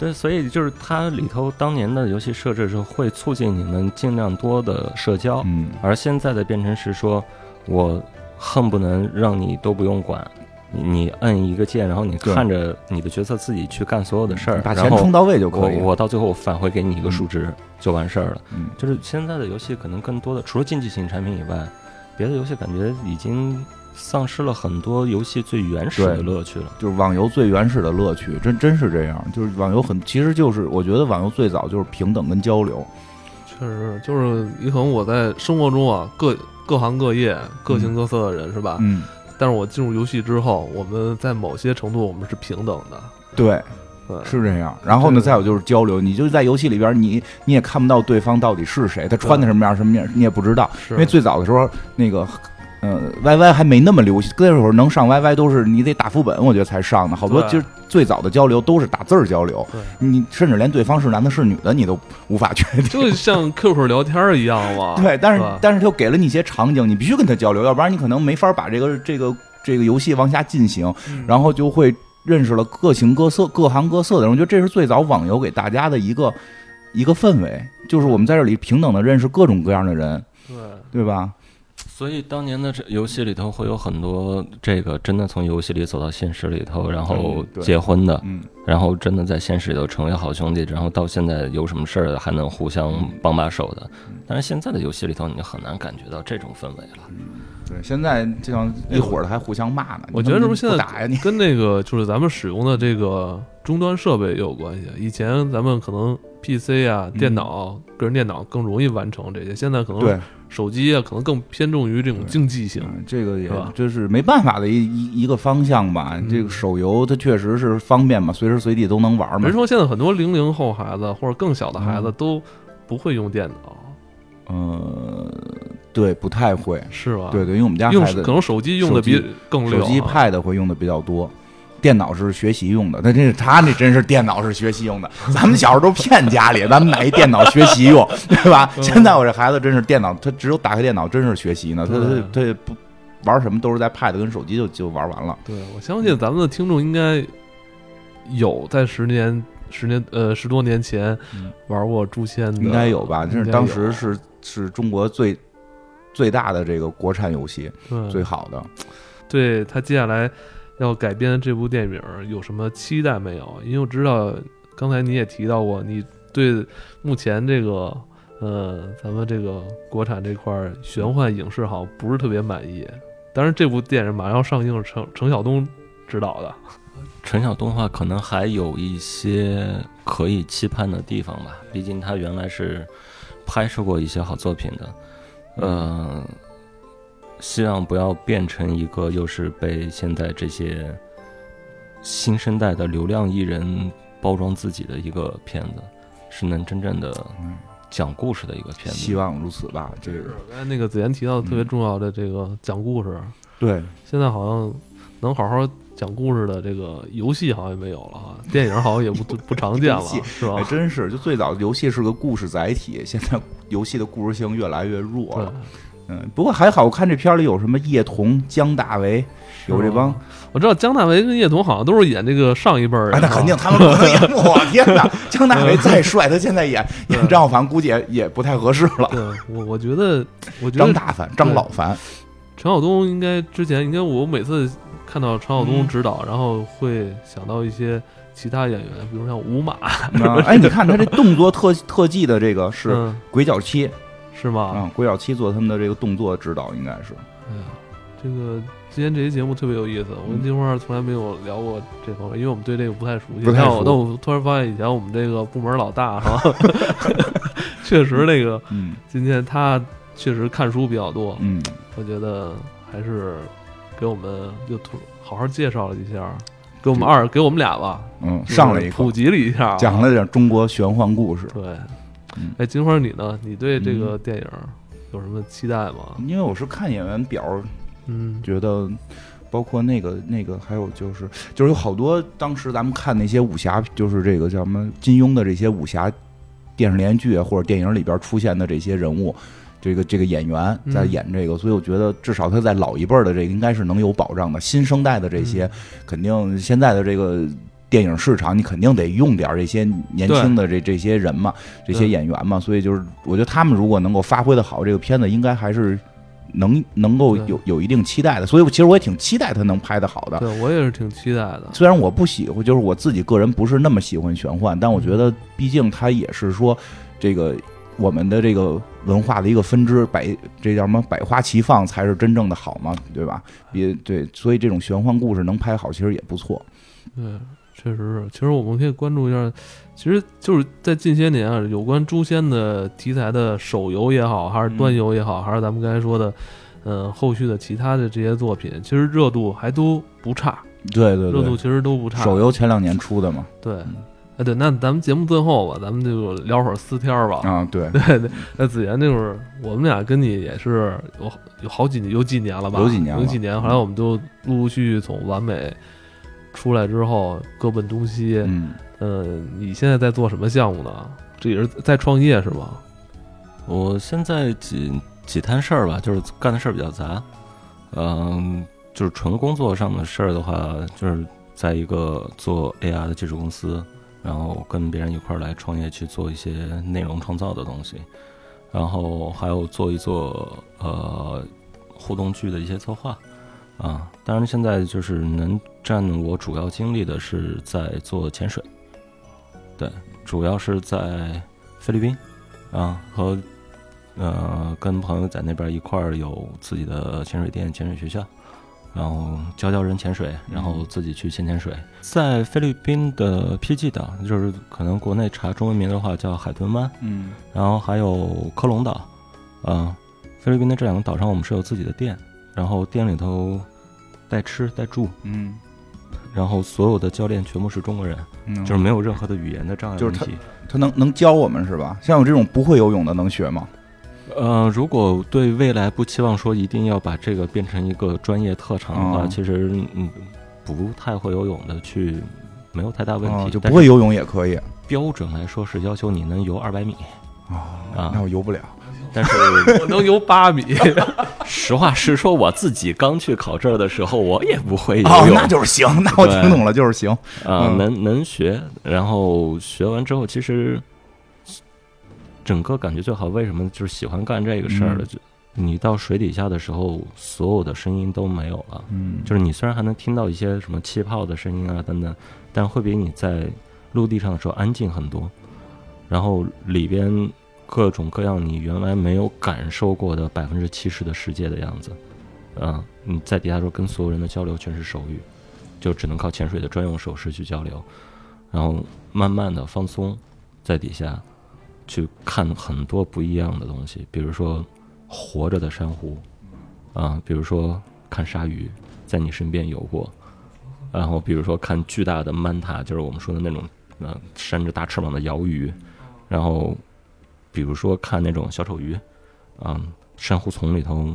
对，所以就是它里头当年的游戏设置是会促进你们尽量多的社交，嗯而现在的变成是说，我恨不能让你都不用管，你你摁一个键，然后你看着你的角色自己去干所有的事儿，把钱充到位就可以。我到最后返回给你一个数值就完事儿了。嗯就是现在的游戏可能更多的除了竞技型产品以外，别的游戏感觉已经丧失了很多游戏最原始的乐趣了。就是网游最原始的乐趣，真真是这样。就是网游很，其实就是我觉得网游最早就是平等跟交流。确实就是也可能我在生活中啊，各各行各业、各形各色的人是吧？嗯，但是我进入游戏之后，我们在某些程度我们是平等的，对，对，是这样。然后呢，再有就是交流，你就在游戏里边，你你也看不到对方到底是谁，他穿的什么样什么样，你也不知道。是因为最早的时候，那个。呃，YY 还没那么流行，那会儿能上 YY 都是你得打副本，我觉得才上的。好多对其实最早的交流都是打字儿交流，你甚至连对方是男的是女的你都无法确定。就像 QQ 聊天一样嘛。对，但是但是他又给了你一些场景，你必须跟他交流，要不然你可能没法把这个这个这个游戏往下进行，嗯然后就会认识了各形各色、各行各色的人。我觉得这是最早网游给大家的一个一个氛围，就是我们在这里平等的认识各种各样的人，对，对吧？所以当年的这游戏里头会有很多这个真的从游戏里走到现实里头，然后结婚的，嗯，然后真的在现实里头成为好兄弟，然后到现在有什么事儿还能互相帮把手的。但是现在的游戏里头，你就很难感觉到这种氛围了。对，现在这样一伙的还互相骂呢。我觉得是不是现在打呀你？跟那个就是咱们使用的这个终端设备也有关系。以前咱们可能 PC 啊、嗯电脑、个人电脑更容易完成这些，现在可能对，手机啊可能更偏重于这种竞技性。嗯，这个也是吧这是没办法的一一一个方向吧。嗯这个手游它确实是方便嘛，随时随地都能玩嘛人。说现在很多零零后孩子或者更小的孩子嗯都不会用电脑，呃，对，不太会。是吧？对对，因为我们家用孩子可能手机用的比手更溜啊。手机、Pad 会用的比较多，电脑是学习用的。那这他那真是电脑是学习用的，咱们小时候都骗家里，咱们买一电脑学习用，对吧？嗯现在我这孩子真是电脑，他只有打开电脑真是学习呢，他他他也不玩什么都是在 Pad 跟手机就就玩完了。对，我相信咱们的听众应该有在十年、十年呃十多年前嗯玩过《诛仙》的，应该有吧？这是当时是是中国最最大的这个国产游戏，对最好的。对他接下来要改编这部电影有什么期待没有？因为我知道刚才你也提到过，你对目前这个呃咱们这个国产这块玄幻影视好像不是特别满意。当然，这部电影马上要上映，程程晓东执导的。陈晓东的话可能还有一些可以期盼的地方吧，毕竟他原来是拍摄过一些好作品的，呃，希望不要变成一个又是被现在这些新生代的流量艺人包装自己的一个片子，是能真正的嗯讲故事的一个片子。希望如此吧。这个刚才那个子言提到特别重要的这个讲故事，对，现在好像能好好讲故事的这个游戏好像也没有了哈，电影好像也不 不常见了，是吧还？真是，就最早游戏是个故事载体，现在游戏的故事性越来越弱了。，嗯，不过还好，我看这片儿里有什么叶童、姜大为，有这帮，我知道姜大为跟叶童好像都是演这个上一辈儿的 那肯定他们不可能演。我天哪，姜大为再帅，他现在演演张小凡估计也也不太合适了。对我我觉得，我觉得张大凡、张老凡，陈晓东应该之前应该我每次看到陈晓东嗯指导，然后会想到一些其他演员，比如像吴马，啊哎，你看他这动作特特技的这个是 嗯，鬼脚七是吗？啊，鬼脚七做他们的这个动作指导应该是。哎呀，这个今天这期节目特别有意思，我跟金花从来没有聊过这方面，因为我们对这个不太熟悉。不太熟但我但我突然发现，以前我们这个部门老大哈，确实那个嗯今天他确实看书比较多，嗯，我觉得还是给我们又突好好介绍了一下，给我们二给我们俩吧，嗯，上了一课，普及了一下啊，讲了点中国玄幻故事。对嗯。哎，金花你呢？你对这个电影有什么期待吗？因为我是看演员表，嗯觉得包括那个那个，还有就是就是有好多当时咱们看那些武侠，就是这个叫什么金庸的这些武侠电视连续剧啊或者电影里边出现的这些人物。这个这个演员在嗯演这个，所以我觉得至少他在老一辈儿的这个应该是能有保障的。新生代的这些，嗯肯定现在的这个电影市场，你肯定得用点这些年轻的这这些人嘛，这些演员嘛。所以就是，我觉得他们如果能够发挥的好，这个片子应该还是能能够有有一定期待的。所以，其实我也挺期待他能拍的好的。对我也是挺期待的。虽然我不喜欢，就是我自己个人不是那么喜欢玄幻，但我觉得毕竟它也是说这个我们的这个文化的一个分支，百这叫什么百花齐放才是真正的好嘛，对吧？别对，所以这种玄幻故事能拍好，其实也不错。对，确实是。其实我们可以关注一下，其实就是在近些年啊，有关诛仙的题材的手游也好，还是端游也好，还是咱们刚才说的，嗯，后续的其他的这些作品，其实热度还都不差，对对对，热度其实都不差。手游前两年出的嘛，对，哎对，那咱们节目最后吧，咱们就聊会儿私天儿吧。啊对，对对，那子妍那会儿，我们俩跟你也是有有好几有几年了吧？有几年了有几年。后来我们就陆陆续续从完美出来之后，各奔东西。嗯，呃，你现在在做什么项目呢？这也是在创业是吗？我现在几几摊事儿吧，就是干的事儿比较杂，嗯，就是纯工作上的事儿的话，就是在一个做 AR 的技术公司，然后跟别人一块儿来创业去做一些内容创造的东西，然后还有做一做呃互动剧的一些策划啊。当然，现在就是能占我主要精力的是在做潜水，对，主要是在菲律宾啊和呃跟朋友在那边一块儿有自己的潜水店、潜水学校。然后教教人潜水，然后自己去潜潜水。在菲律宾的 PG 岛，就是可能国内查中文名的话叫海豚湾，嗯然后还有科隆岛，啊、菲律宾的这两个岛上我们是有自己的店，然后店里头带吃带住，嗯然后所有的教练全部是中国人，嗯，就是没有任何的语言的障碍就是他。他能能教我们是吧？像我这种不会游泳的能学吗？呃，如果对未来不期望说一定要把这个变成一个专业特长的话，哦其实嗯不太会游泳的去没有太大问题，哦，就但是不会游泳也可以标准来说是要求你能游二百米，啊啊那我游不了。但是 我能游八米。实话实说，我自己刚去考证的时候，我也不会游哦，泳。那就是行，那我听懂了，就是行。啊、嗯能能学，然后学完之后，其实整个感觉最好。为什么就是喜欢干这个事儿了？嗯就你到水底下的时候，所有的声音都没有了。嗯，就是你虽然还能听到一些什么气泡的声音啊等等，但会比你在陆地上的时候安静很多。然后里边各种各样你原来没有感受过的百分之七十的世界的样子，嗯，你在底下时候跟所有人的交流全是手语，就只能靠潜水的专用手势去交流，然后慢慢的放松，在底下去看很多不一样的东西，比如说活着的珊瑚，啊，比如说看鲨鱼在你身边游过，然后比如说看巨大的曼塔，就是我们说的那种呃扇着大翅膀的鳐鱼，然后比如说看那种小丑鱼，啊、珊瑚丛里头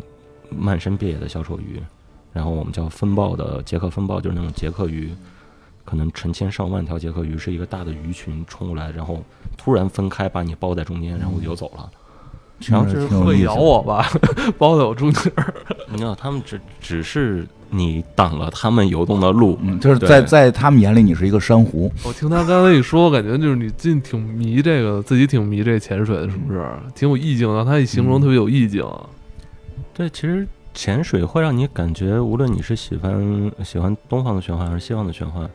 漫山遍野的小丑鱼，然后我们叫风暴的捷克风暴，就是那种捷克鱼，可能成千上万条捷克鱼是一个大的鱼群冲过来，然后突然分开把你包在中间，然后游走了。然后就是会咬我吧，包在我中间儿。你知道，他们只只是你挡了他们游动的路，嗯，就是在在他们眼里，你是一个珊瑚。我听他刚才一说，我感觉就是你最近挺迷这个，自己挺迷这潜水的，是不是？挺有意境的。他一形容嗯特别有意境。对，其实潜水会让你感觉，无论你是喜欢喜欢东方的玄幻还是西方的玄幻，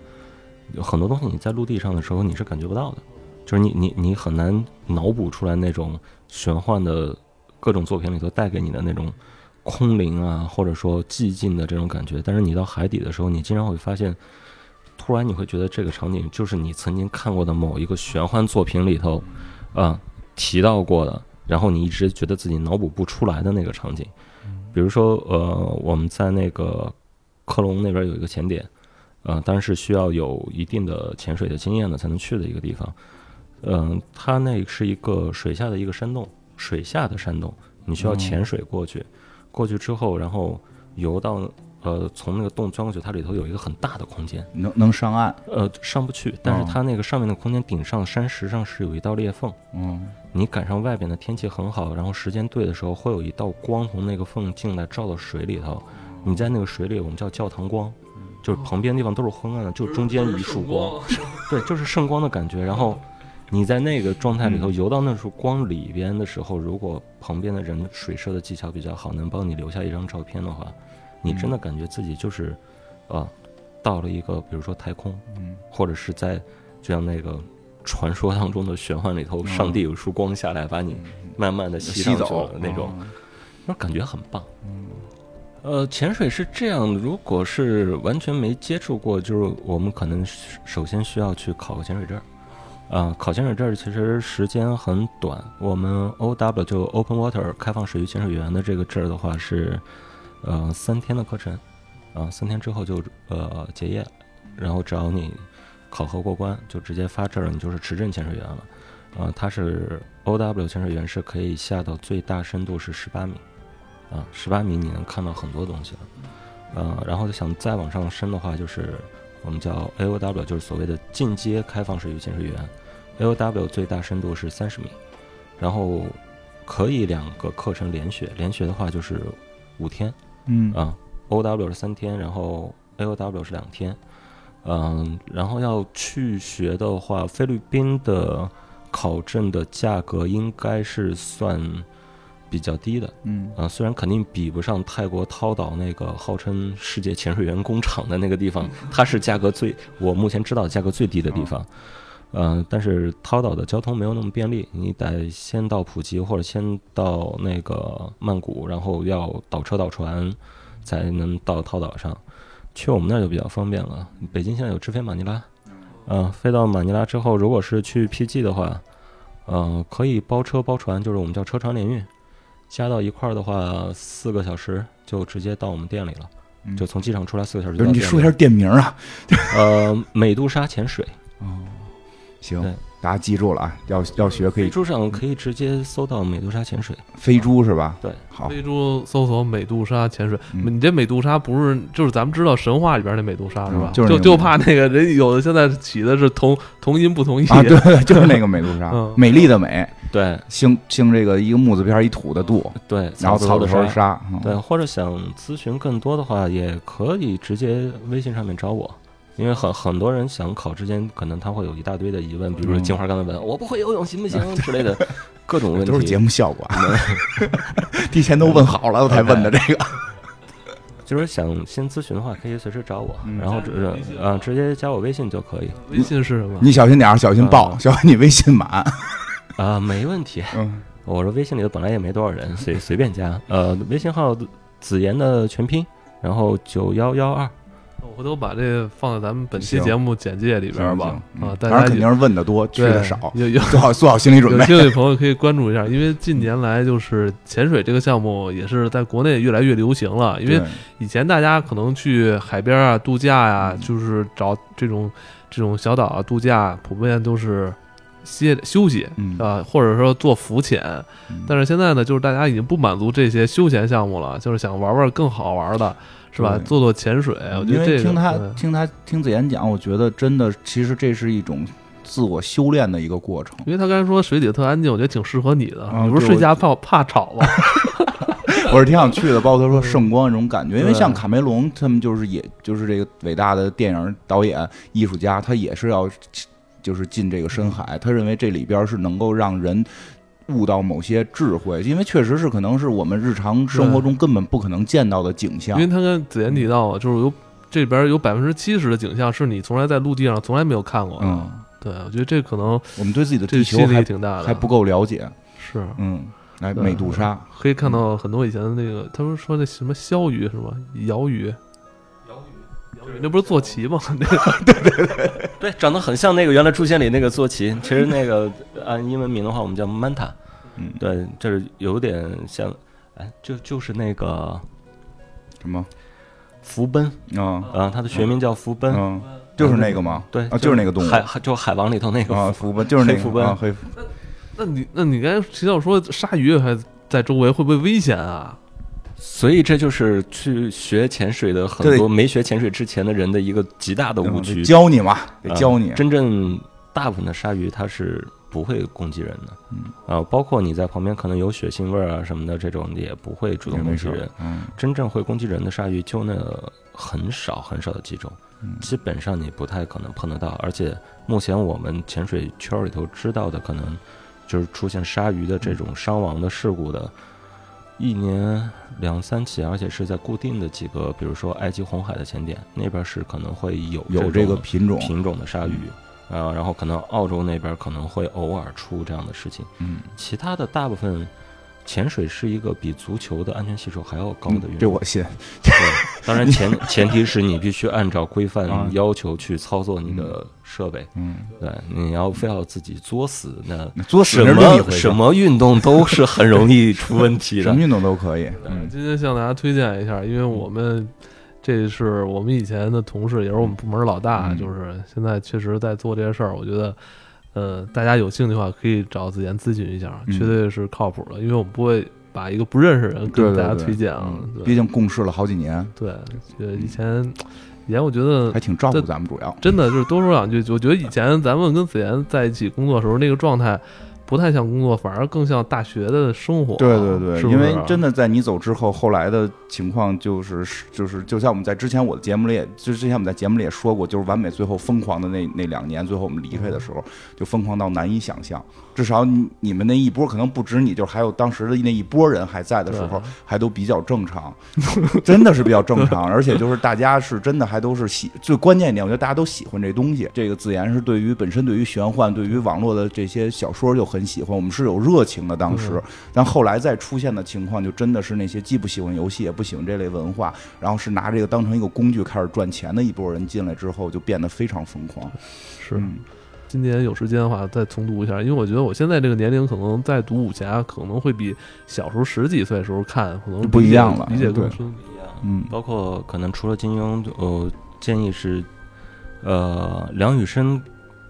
有很多东西你在陆地上的时候你是感觉不到的，就是你你你很难脑补出来那种玄幻的各种作品里头带给你的那种空灵啊，或者说寂静的这种感觉。但是你到海底的时候，你经常会发现，突然你会觉得这个场景就是你曾经看过的某一个玄幻作品里头，啊、提到过的，然后你一直觉得自己脑补不出来的那个场景。比如说，呃，我们在那个科隆那边有一个潜点，呃，当然是需要有一定的潜水的经验的才能去的一个地方。嗯、它那是一个水下的一个山洞，水下的山洞，你需要潜水过去，过去之后，然后游到呃从那个洞钻过去，它里头有一个很大的空间，能能上岸，呃，上不去，但是哦。它那个上面的空间顶上山石上是有一道裂缝。嗯，你赶上外边的天气很好，然后时间对的时候，会有一道光从那个缝进来，照到水里头。你在那个水里，我们叫教堂光，就是旁边地方都是昏暗的，就中间一束光，对，就是圣光的感觉。然后你在那个状态里头游到那束光里边的时候，如果旁边的人水射的技巧比较好，能帮你留下一张照片的话，你真的感觉自己就是，啊，到了一个比如说太空，嗯，或者是在就像那个传说当中的玄幻里头，上帝有束光下来把你慢慢的吸走。了那种，嗯。那感觉很棒。呃，潜水是这样，如果是完全没接触过，就是我们可能首先需要去考个潜水证啊、考潜水证其实时间很短。我们 O W 就 Open Water 开放水域潜水员的这个证的话是，呃，三天的课程，啊、三天之后就呃结业，然后只要你考核过关，就直接发证儿，你就是持证潜水员了。啊、它是 O W 潜水员是可以下到最大深度是十八米，啊，十八米你能看到很多东西了。呃，然后想再往上升的话，就是我们叫 A O W，就是所谓的进阶开放水域潜水员。A O W 最大深度是三十米，然后可以两个课程连学，连学的话就是五天嗯啊。O W 是三天，然后 A O W 是两天。嗯，然后要去学的话，菲律宾的考证的价格应该是算比较低的。嗯啊，虽然肯定比不上泰国涛岛那个号称世界潜水员工厂的那个地方，它是价格最我目前知道价格最低的地方。嗯、但是涛岛的交通没有那么便利，你得先到普吉或者先到那个曼谷，然后要倒车倒船才能到涛岛上。去我们那儿就比较方便了。北京现在有直飞马尼拉，嗯、飞到马尼拉之后，如果是去 PG 的话，呃，可以包车包船，就是我们叫车船联运。加到一块儿的话，四个小时就直接到我们店里了，嗯就从机场出来四个小时就就是到。你说一下店名啊。呃，美杜莎潜水，哦，行对，大家记住了啊，要要学可以飞猪上可以直接搜到美杜莎潜水。飞猪是吧？对，好，飞猪搜索美杜莎潜水，嗯你这美杜莎不是就是咱们知道神话里边那美杜莎是吧？嗯就是就就怕那个人有的现在起的是同 同音不同义。啊，对，就是那个美杜莎嗯，美丽的美，对姓姓这个一个木字边一土的杜，对，然后草头沙，嗯对，或者想咨询更多的话，也可以直接微信上面找我。因为很很多人想考之前，可能他会有一大堆的疑问，比如说嗯金花刚才问我不会游泳行不行之类的 各种问题。都是节目效果啊，提前都问好了，我才问的这个。就是想先咨询的话，可以随时找我，嗯然后直啊、直接加我微信就可以微信是什么？你小心点儿，小心爆，嗯小心你微信满。啊、没问题。嗯，我说微信里头本来也没多少人，随随便加。呃，微信号子言的全拼，然后九幺幺二。我回头把这个放在咱们本期节目简介里边吧。行啊，大家肯定是问的多，去对的少，有有做好做好心理准备有备。兴趣的朋友可以关注一下，因为近年来就是潜水这个项目也是在国内越来越流行了。因为以前大家可能去海边啊度假呀、嗯就是找这种这种小岛啊度假，普遍都是歇休息嗯啊，或者说做浮潜。嗯但是现在呢，就是大家已经不满足这些休闲项目了，就是想玩玩更好玩的，是吧？做做潜水，我觉因得这个为听他听他听子言讲，我觉得真的，其实这是一种自我修炼的一个过程。因为他刚才说水底特安静，我觉得挺适合你的。嗯你不是睡觉怕怕吵吗？我是挺想去的，包括他说圣光那种感觉，因为像卡梅隆他们就是也就是这个伟大的电影导演、艺术家，他也是要就是进这个深海，他认为这里边是能够让人。悟到某些智慧，因为确实是可能是我们日常生活中根本不可能见到的景象因为。他跟子言提到，就是有这边有百分之七十的景象是你从来在陆地上从来没有看过的。嗯，对，我觉得这可能我们对自己的地球还挺大的，还不够了解。是。嗯，来美杜莎，可以看到很多以前的那个，他们说那什么鸮鱼是吧？鳐鱼，鳐鱼，那不是坐骑吗？对对对，长得很像那个原来《诛仙》里那个坐骑，其实那个按英文名的话，我们叫 manta。嗯，对，这是有点像，哎，就就是那个什么？福奔。啊。啊，它的学名叫福奔。嗯，就是那个吗？对啊，就是那个动物。海海就海王里头那个啊，福就是那个。福奔。那你那你刚才提到说鲨鱼还在周围，会不会危险啊？所以这就是去学潜水的很多没学潜水之前的人的一个极大的误嗯区。教你嘛，得啊教你。真正大部分的鲨鱼它是不会攻击人的，嗯啊，包括你在旁边可能有血腥味儿啊什么的，这种也不会主动攻击人。，嗯真正会攻击人的鲨鱼就那很少很少的几种，嗯基本上你不太可能碰得到。而且目前我们潜水圈儿里头知道的，可能就是出现鲨鱼的这种伤亡的事故的，一年两三起，而且是在固定的几个，比如说埃及红海的潜点那边是可能会有有这个品种，品种的鲨鱼。啊，然后可能澳洲那边可能会偶尔出这样的事情，嗯，其他的大部分潜水是一个比足球的安全系数还要高的运动。这我信。对，当然前前提是你必须按照规范啊要求去操作你的设备。嗯，对，你要非要自己作死，那作死什么什么运动都是很容易出问题的 什么。运动都可以。嗯，嗯今天向大家推荐一下，因为我们这是我们以前的同事，也是我们部门老大，嗯就是现在确实在做这些事儿。我觉得，呃，大家有兴趣的话，可以找子妍咨询一下，嗯绝对是靠谱的。因为我们不会把一个不认识人跟大家推荐啊。毕竟共事了好几年，对，呃，以前以前我觉得还挺照顾咱们主要。真的就是多说两句，我觉得以前咱们跟子妍在一起工作的时候，那个状态不太像工作，反而更像大学的生活。对对对，是是因为真的在你走之后，后来的情况就是就是，就像我们在之前我的节目里也，就之前我们在节目里也说过，就是完美最后疯狂的那那两年，最后我们离开的时候，就疯狂到难以想象。至少你你们那一波可能不止你，就是还有当时的那一波人还在的时候，还都比较正常，真的是比较正常，而且就是大家是真的还都是喜，最关键一点，我觉得大家都喜欢这东西。这个自言是对于本身对于玄幻、对于网络的这些小说就很喜欢，我们是有热情的当时嗯，但后来再出现的情况，就真的是那些既不喜欢游戏也不喜欢这类文化，然后是拿这个当成一个工具开始赚钱的一波人进来之后，就变得非常疯狂。是。嗯今年有时间的话，再重读一下，因为我觉得我现在这个年龄，可能再读武侠，可能会比小时候十几岁的时候看，可能不一样了理解更对深。嗯包括可能除了金庸，呃，建议是，呃，梁羽生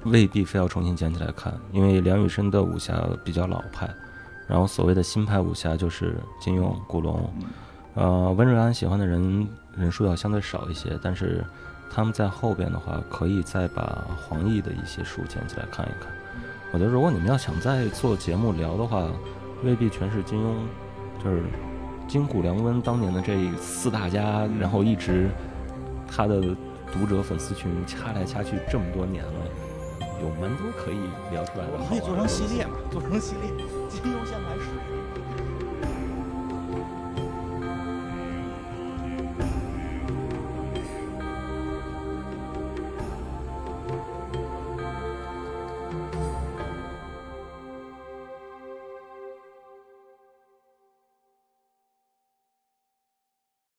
未必非要重新捡起来看，因为梁羽生的武侠比较老派，然后所谓的新派武侠就是金庸、古龙，呃，温瑞安喜欢的人人数要相对少一些，但是他们在后边的话，可以再把黄易的一些书捡起来看一看。我觉得如果你们要想再做节目聊的话，未必全是金庸，就是金谷良温当年的这四大家，然后一直他的读者粉丝群掐来掐去这么多年了，有蛮多可以聊出来的。我们可以做成系列嘛，做成系列，金庸先开始。